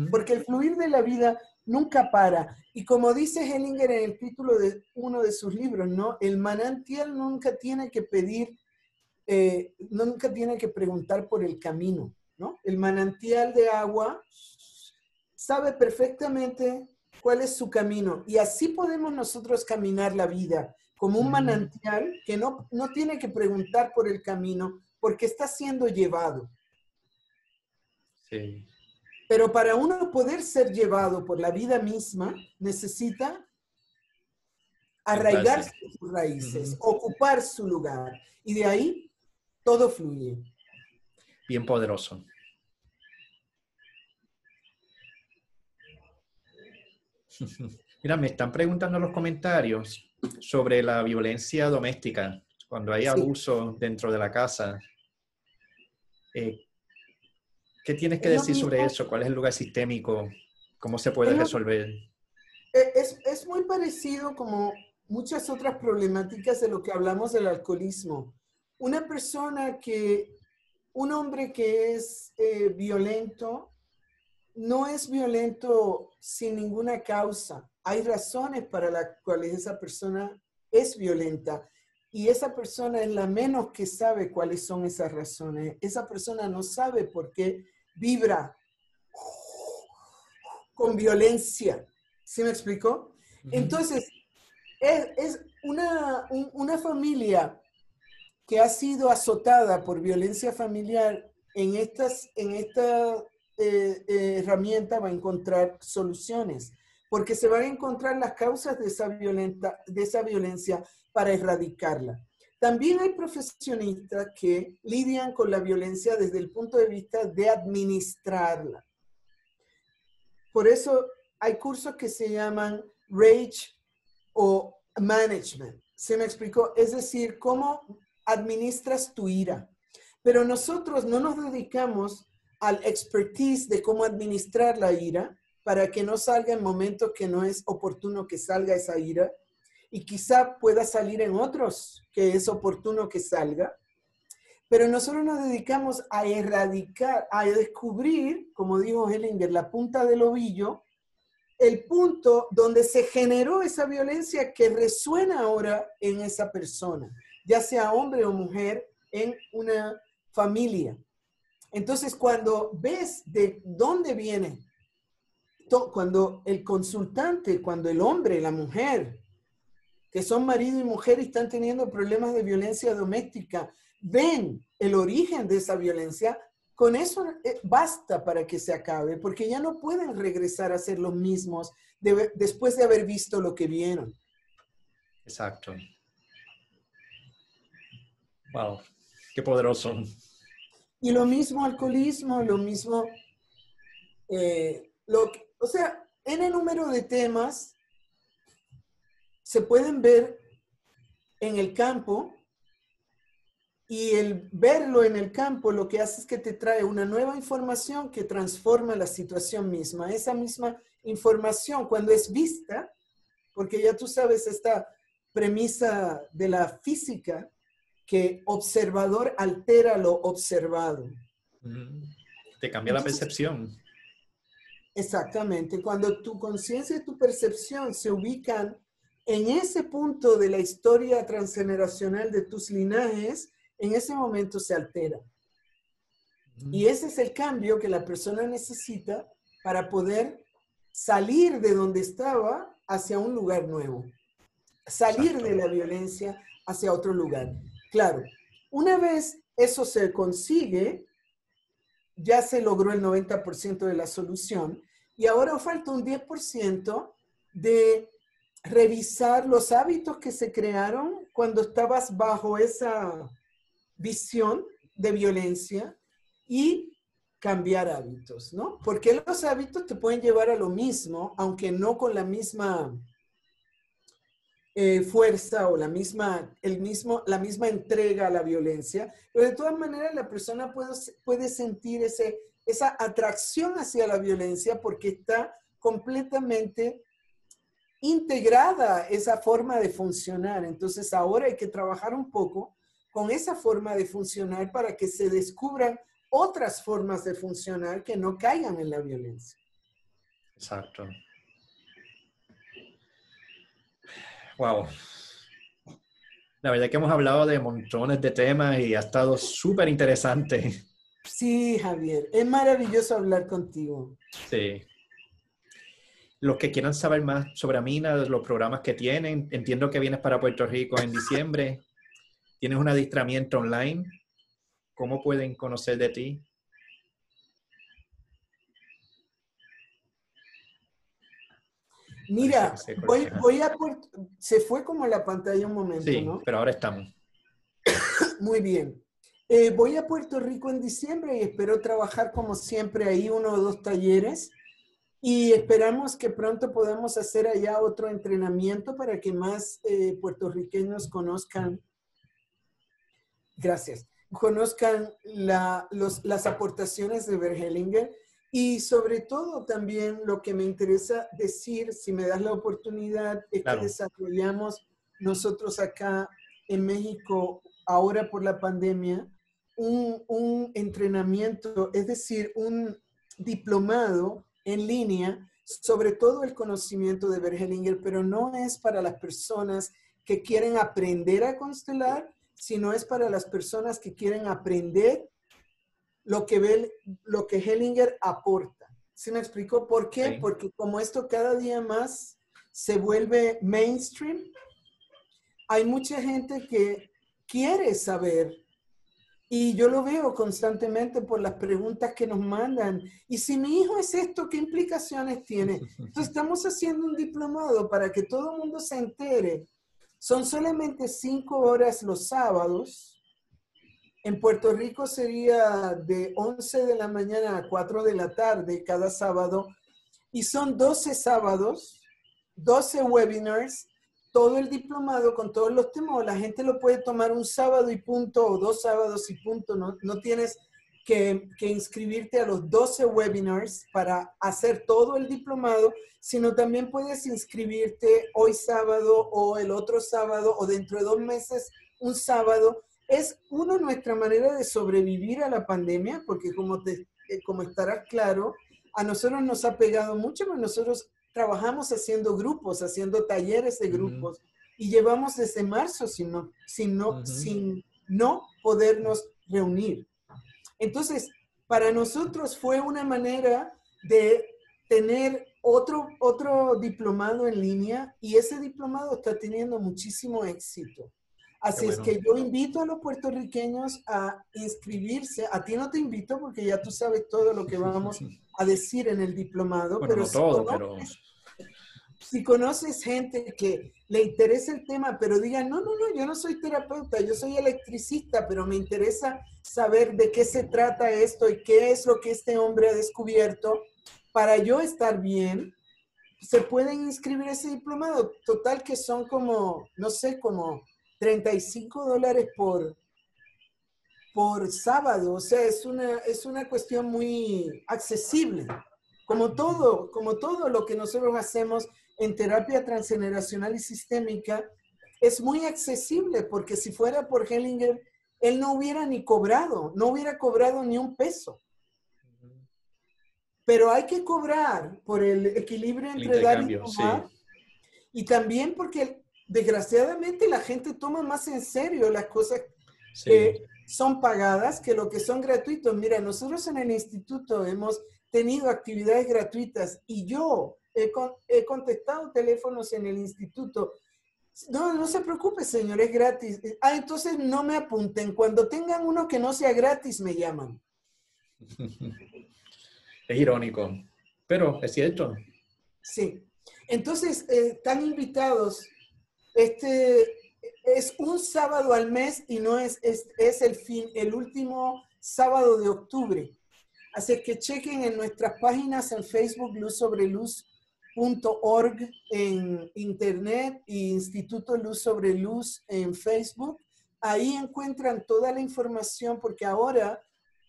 Porque el fluir de la vida nunca para. Y como dice Hellinger en el título de uno de sus libros, ¿no? El manantial nunca tiene que pedir eh, nunca tiene que preguntar por el camino, ¿no? El manantial de agua sabe perfectamente cuál es su camino y así podemos nosotros caminar la vida como un manantial que no, no tiene que preguntar por el camino porque está siendo llevado. Sí. Pero para uno poder ser llevado por la vida misma, necesita arraigarse sus raíces, ocupar su lugar. Y de ahí todo fluye. Bien poderoso. Mira, me están preguntando en los comentarios sobre la violencia doméstica, cuando hay abuso dentro de la casa. Eh, ¿Qué tienes que decir sobre eso? ¿Cuál es el lugar sistémico? ¿Cómo se puede resolver? E, es, es muy parecido como muchas otras problemáticas de lo que hablamos del alcoholismo una persona que, un hombre que es eh, violento, no es violento sin ninguna causa. Hay razones para las cuales esa persona es violenta y esa persona es la menos que sabe cuáles son esas razones. Esa persona no sabe por qué vibra con violencia. ¿Sí me explicó? Entonces, es, una, una familia que ha sido azotada por violencia familiar, en, estas, en esta eh, eh, herramienta va a encontrar soluciones, porque se van a encontrar las causas de esa, violenta, de esa violencia para erradicarla. También hay profesionistas que lidian con la violencia desde el punto de vista de administrarla. Por eso hay cursos que se llaman Rage o Management. ¿Se me explicó? Es decir, cómo administras tu ira. Pero nosotros no nos dedicamos al expertise de cómo administrar la ira para que no salga en momentos que no es oportuno que salga esa ira y quizá pueda salir en otros que es oportuno que salga. Pero nosotros nos dedicamos a erradicar, a descubrir, como dijo Hellinger, la punta del ovillo, el punto donde se generó esa violencia que resuena ahora en esa persona, ya sea hombre o mujer, en una familia. Entonces, cuando ves de dónde viene, cuando el consultante, cuando el hombre, la mujer, que son marido y mujer y están teniendo problemas de violencia doméstica, ven el origen de esa violencia, con eso eh, basta para que se acabe, porque ya no pueden regresar a ser los mismos después de haber visto lo que vieron. Exacto. Wow, qué poderoso. Y lo mismo alcoholismo, lo mismo, eh, o sea, en el número de temas se pueden ver en el campo y el verlo en el campo lo que hace es que te trae una nueva información que transforma la situación misma. Esa misma información cuando es vista, porque ya tú sabes esta premisa de la física, que observador altera lo observado. Te cambia la percepción. Exactamente. Cuando tu conciencia y tu percepción se ubican en ese punto de la historia transgeneracional de tus linajes, en ese momento se altera. Y ese es el cambio que la persona necesita para poder salir de donde estaba hacia un lugar nuevo. Salir de la violencia hacia otro lugar. Claro, una vez eso se consigue, ya se logró el 90% de la solución y ahora falta un 10% de revisar los hábitos que se crearon cuando estabas bajo esa visión de violencia y cambiar hábitos, ¿no? Porque los hábitos te pueden llevar a lo mismo, aunque no con la misma eh, fuerza o la misma, el mismo, la misma entrega a la violencia, pero de todas maneras la persona puede, puede sentir ese, esa atracción hacia la violencia porque está completamente integrada esa forma de funcionar. Entonces ahora hay que trabajar un poco con esa forma de funcionar para que se descubran otras formas de funcionar que no caigan en la violencia. Exacto. Wow. La verdad que hemos hablado de montones de temas y ha estado súper interesante. Sí, Javier, es maravilloso hablar contigo. Sí. Los que quieran saber más sobre Amina, los programas que tienen, entiendo que vienes para Puerto Rico en diciembre. ¿Tienes un adiestramiento online? ¿Cómo pueden conocer de ti? Mira, voy, voy, a se fue como la pantalla un momento, sí, pero ahora estamos. Muy bien. Eh, voy a Puerto Rico en diciembre y espero trabajar como siempre ahí uno o dos talleres y esperamos que pronto podamos hacer allá otro entrenamiento para que más eh, puertorriqueños conozcan. Gracias. Conozcan las aportaciones de Bergelinger y sobre todo también lo que me interesa decir, si me das la oportunidad, es que desarrollamos nosotros acá en México ahora por la pandemia un, entrenamiento, es decir, un diplomado en línea sobre todo el conocimiento de Bergelinger, pero no es para las personas que quieren aprender a constelar, sino es para las personas que quieren aprender lo que, lo que Hellinger aporta. ¿Sí me explico? ¿Por qué? Porque como esto cada día más se vuelve mainstream, hay mucha gente que quiere saber y yo lo veo constantemente por las preguntas que nos mandan. Y si mi hijo es esto, ¿qué implicaciones tiene? Entonces estamos haciendo un diplomado para que todo el mundo se entere. Son solamente cinco horas los sábados. En Puerto Rico sería de 11 de la mañana a 4 de la tarde cada sábado. Y son 12 sábados, 12 webinars todo el diplomado con todos los temas, la gente lo puede tomar un sábado y punto o dos sábados y punto, no, no tienes que, que, inscribirte a los 12 webinars para hacer todo el diplomado, sino también puedes inscribirte hoy sábado o el otro sábado o dentro de dos meses un sábado es uno nuestra manera de sobrevivir a la pandemia, porque como, te, eh, como estarás claro, a nosotros nos ha pegado mucho, pero nosotros trabajamos haciendo grupos, haciendo talleres de grupos, y llevamos desde marzo sin no, sin no, sin no podernos reunir. Entonces, para nosotros fue una manera de tener otro, otro diplomado en línea y ese diplomado está teniendo muchísimo éxito. Así es que yo invito a los puertorriqueños a inscribirse. A ti no te invito porque ya tú sabes todo lo que vamos a decir en el diplomado. pero no si todo, pero... Si conoces gente que le interesa el tema, pero diga, no, no, no, yo no soy terapeuta, yo soy electricista, pero me interesa saber de qué se trata esto y qué es lo que este hombre ha descubierto para yo estar bien, se pueden inscribir ese diplomado. Total que son como, no sé, como 35 dólares por, por sábado. O sea, es una, es una cuestión muy accesible. Como todo, como todo lo que nosotros hacemos en terapia transgeneracional y sistémica, es muy accesible porque si fuera por Hellinger, él no hubiera ni cobrado, no hubiera cobrado ni un peso. Pero hay que cobrar por el equilibrio entre dar y tomar. Y también porque desgraciadamente la gente toma más en serio las cosas que son pagadas que lo que son gratuitos. Mira, nosotros en el instituto hemos tenido actividades gratuitas y yo he, he contestado teléfonos en el instituto. No, no se preocupe, señor, es gratis. Ah, entonces no me apunten. Cuando tengan uno que no sea gratis, me llaman. Es irónico, pero es cierto. Sí. Entonces, eh, están invitados este es un sábado al mes y no es, es, es, el fin, el último sábado de octubre. Así que chequen en nuestras páginas en Facebook, Luz sobre Luz.org en Internet y Instituto Luz sobre Luz en Facebook. Ahí encuentran toda la información porque ahora,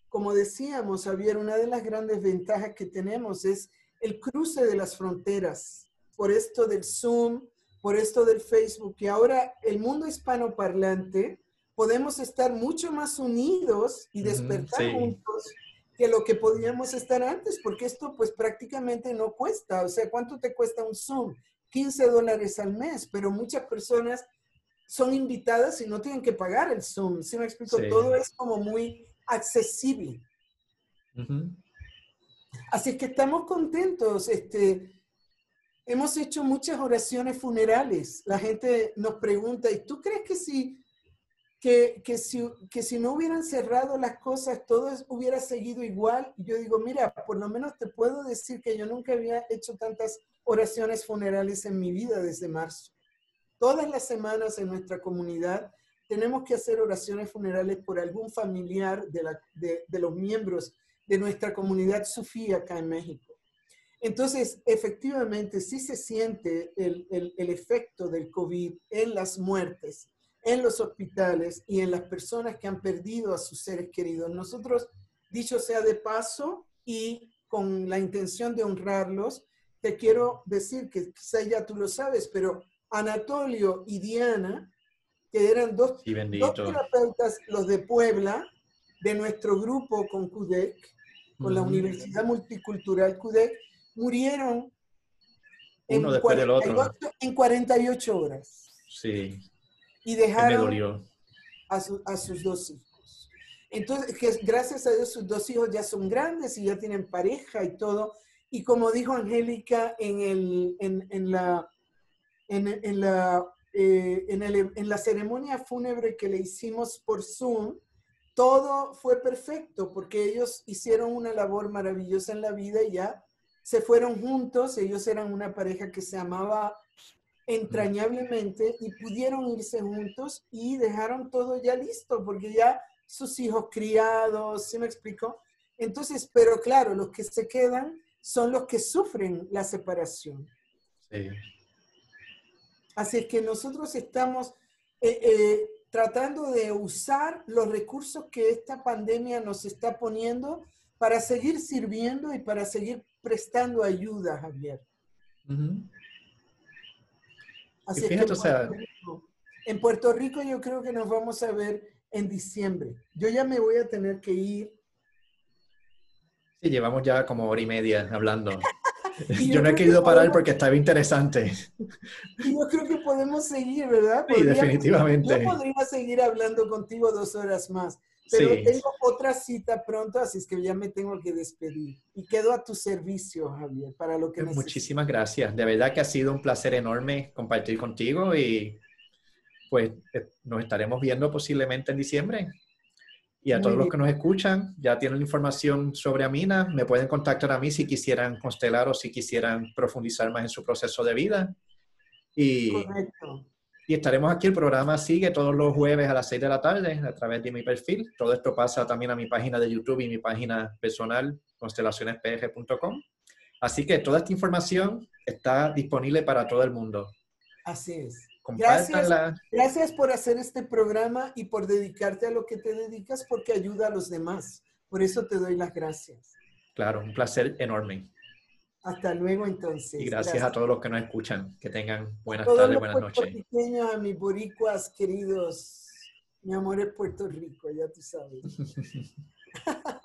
como decíamos, Javier, una de las grandes ventajas que tenemos es el cruce de las fronteras. Por esto del Zoom, por esto del Facebook, que ahora el mundo hispanoparlante podemos estar mucho más unidos y despertar juntos que lo que podíamos estar antes, porque esto pues prácticamente no cuesta. O sea, ¿cuánto te cuesta un Zoom? 15 dólares al mes, pero muchas personas son invitadas y no tienen que pagar el Zoom. ¿Sí me explico? Todo es como muy accesible. Así que estamos contentos. Este, hemos hecho muchas oraciones funerales. La gente nos pregunta, ¿y tú crees que si, que, que si, que si no hubieran cerrado las cosas, todo hubiera seguido igual? Yo digo, mira, por lo menos te puedo decir que yo nunca había hecho tantas oraciones funerales en mi vida desde marzo. Todas las semanas en nuestra comunidad tenemos que hacer oraciones funerales por algún familiar de, la, de, de los miembros de nuestra comunidad sufía acá en México. Entonces, efectivamente, sí se siente el, efecto del COVID en las muertes, en los hospitales y en las personas que han perdido a sus seres queridos. Nosotros, dicho sea de paso y con la intención de honrarlos, te quiero decir que quizá ya tú lo sabes, pero Anatolio y Diana, que eran dos, terapeutas, los de Puebla, de nuestro grupo con CUDEC, con la Universidad Multicultural CUDEC, murieron en, Uno después del otro. en 48 horas. Sí. Y dejaron a, a, sus dos hijos. Entonces, que gracias a Dios sus dos hijos ya son grandes y ya tienen pareja y todo. Y como dijo Angélica en, el, en, en la, en, en la, eh, en, el, en la ceremonia fúnebre que le hicimos por Zoom, todo fue perfecto porque ellos hicieron una labor maravillosa en la vida y ya se fueron juntos, ellos eran una pareja que se amaba entrañablemente y pudieron irse juntos y dejaron todo ya listo, porque ya sus hijos criados, ¿se me explicó? Entonces, pero claro, los que se quedan son los que sufren la separación. Sí. Así es que nosotros estamos eh, eh, tratando de usar los recursos que esta pandemia nos está poniendo para seguir sirviendo y para seguir prestando ayuda, Javier. Así que en Puerto, Rico, en Puerto Rico yo creo que nos vamos a ver en diciembre. Yo ya me voy a tener que ir. Sí, llevamos ya como hora y media hablando. yo, no he querido parar porque estaba interesante. Y yo creo que podemos seguir, ¿verdad? Sí, definitivamente. Yo podría seguir hablando contigo dos horas más. Pero tengo otra cita pronto, así es que ya me tengo que despedir. Y quedo a tu servicio, Javier, para lo que necesites. Muchísimas gracias. De verdad que ha sido un placer enorme compartir contigo y pues eh, nos estaremos viendo posiblemente en diciembre. Y a todos los que nos escuchan, ya tienen información sobre Amina, me pueden contactar a mí si quisieran constelar o si quisieran profundizar más en su proceso de vida. Y, Correcto. Y estaremos aquí, el programa sigue todos los jueves a las 6 de la tarde a través de mi perfil. Todo esto pasa también a mi página de YouTube y mi página personal, constelacionespr.com. Así que toda esta información está disponible para todo el mundo. Así es. Gracias, gracias por hacer este programa y por dedicarte a lo que te dedicas porque ayuda a los demás. Por eso te doy las gracias. Claro, un placer enorme. Hasta luego entonces. Y gracias, a todos los que nos escuchan. Que tengan buenas tardes, buenas noches. a mis boricuas queridos. Mi amor es Puerto Rico, ya tú sabes.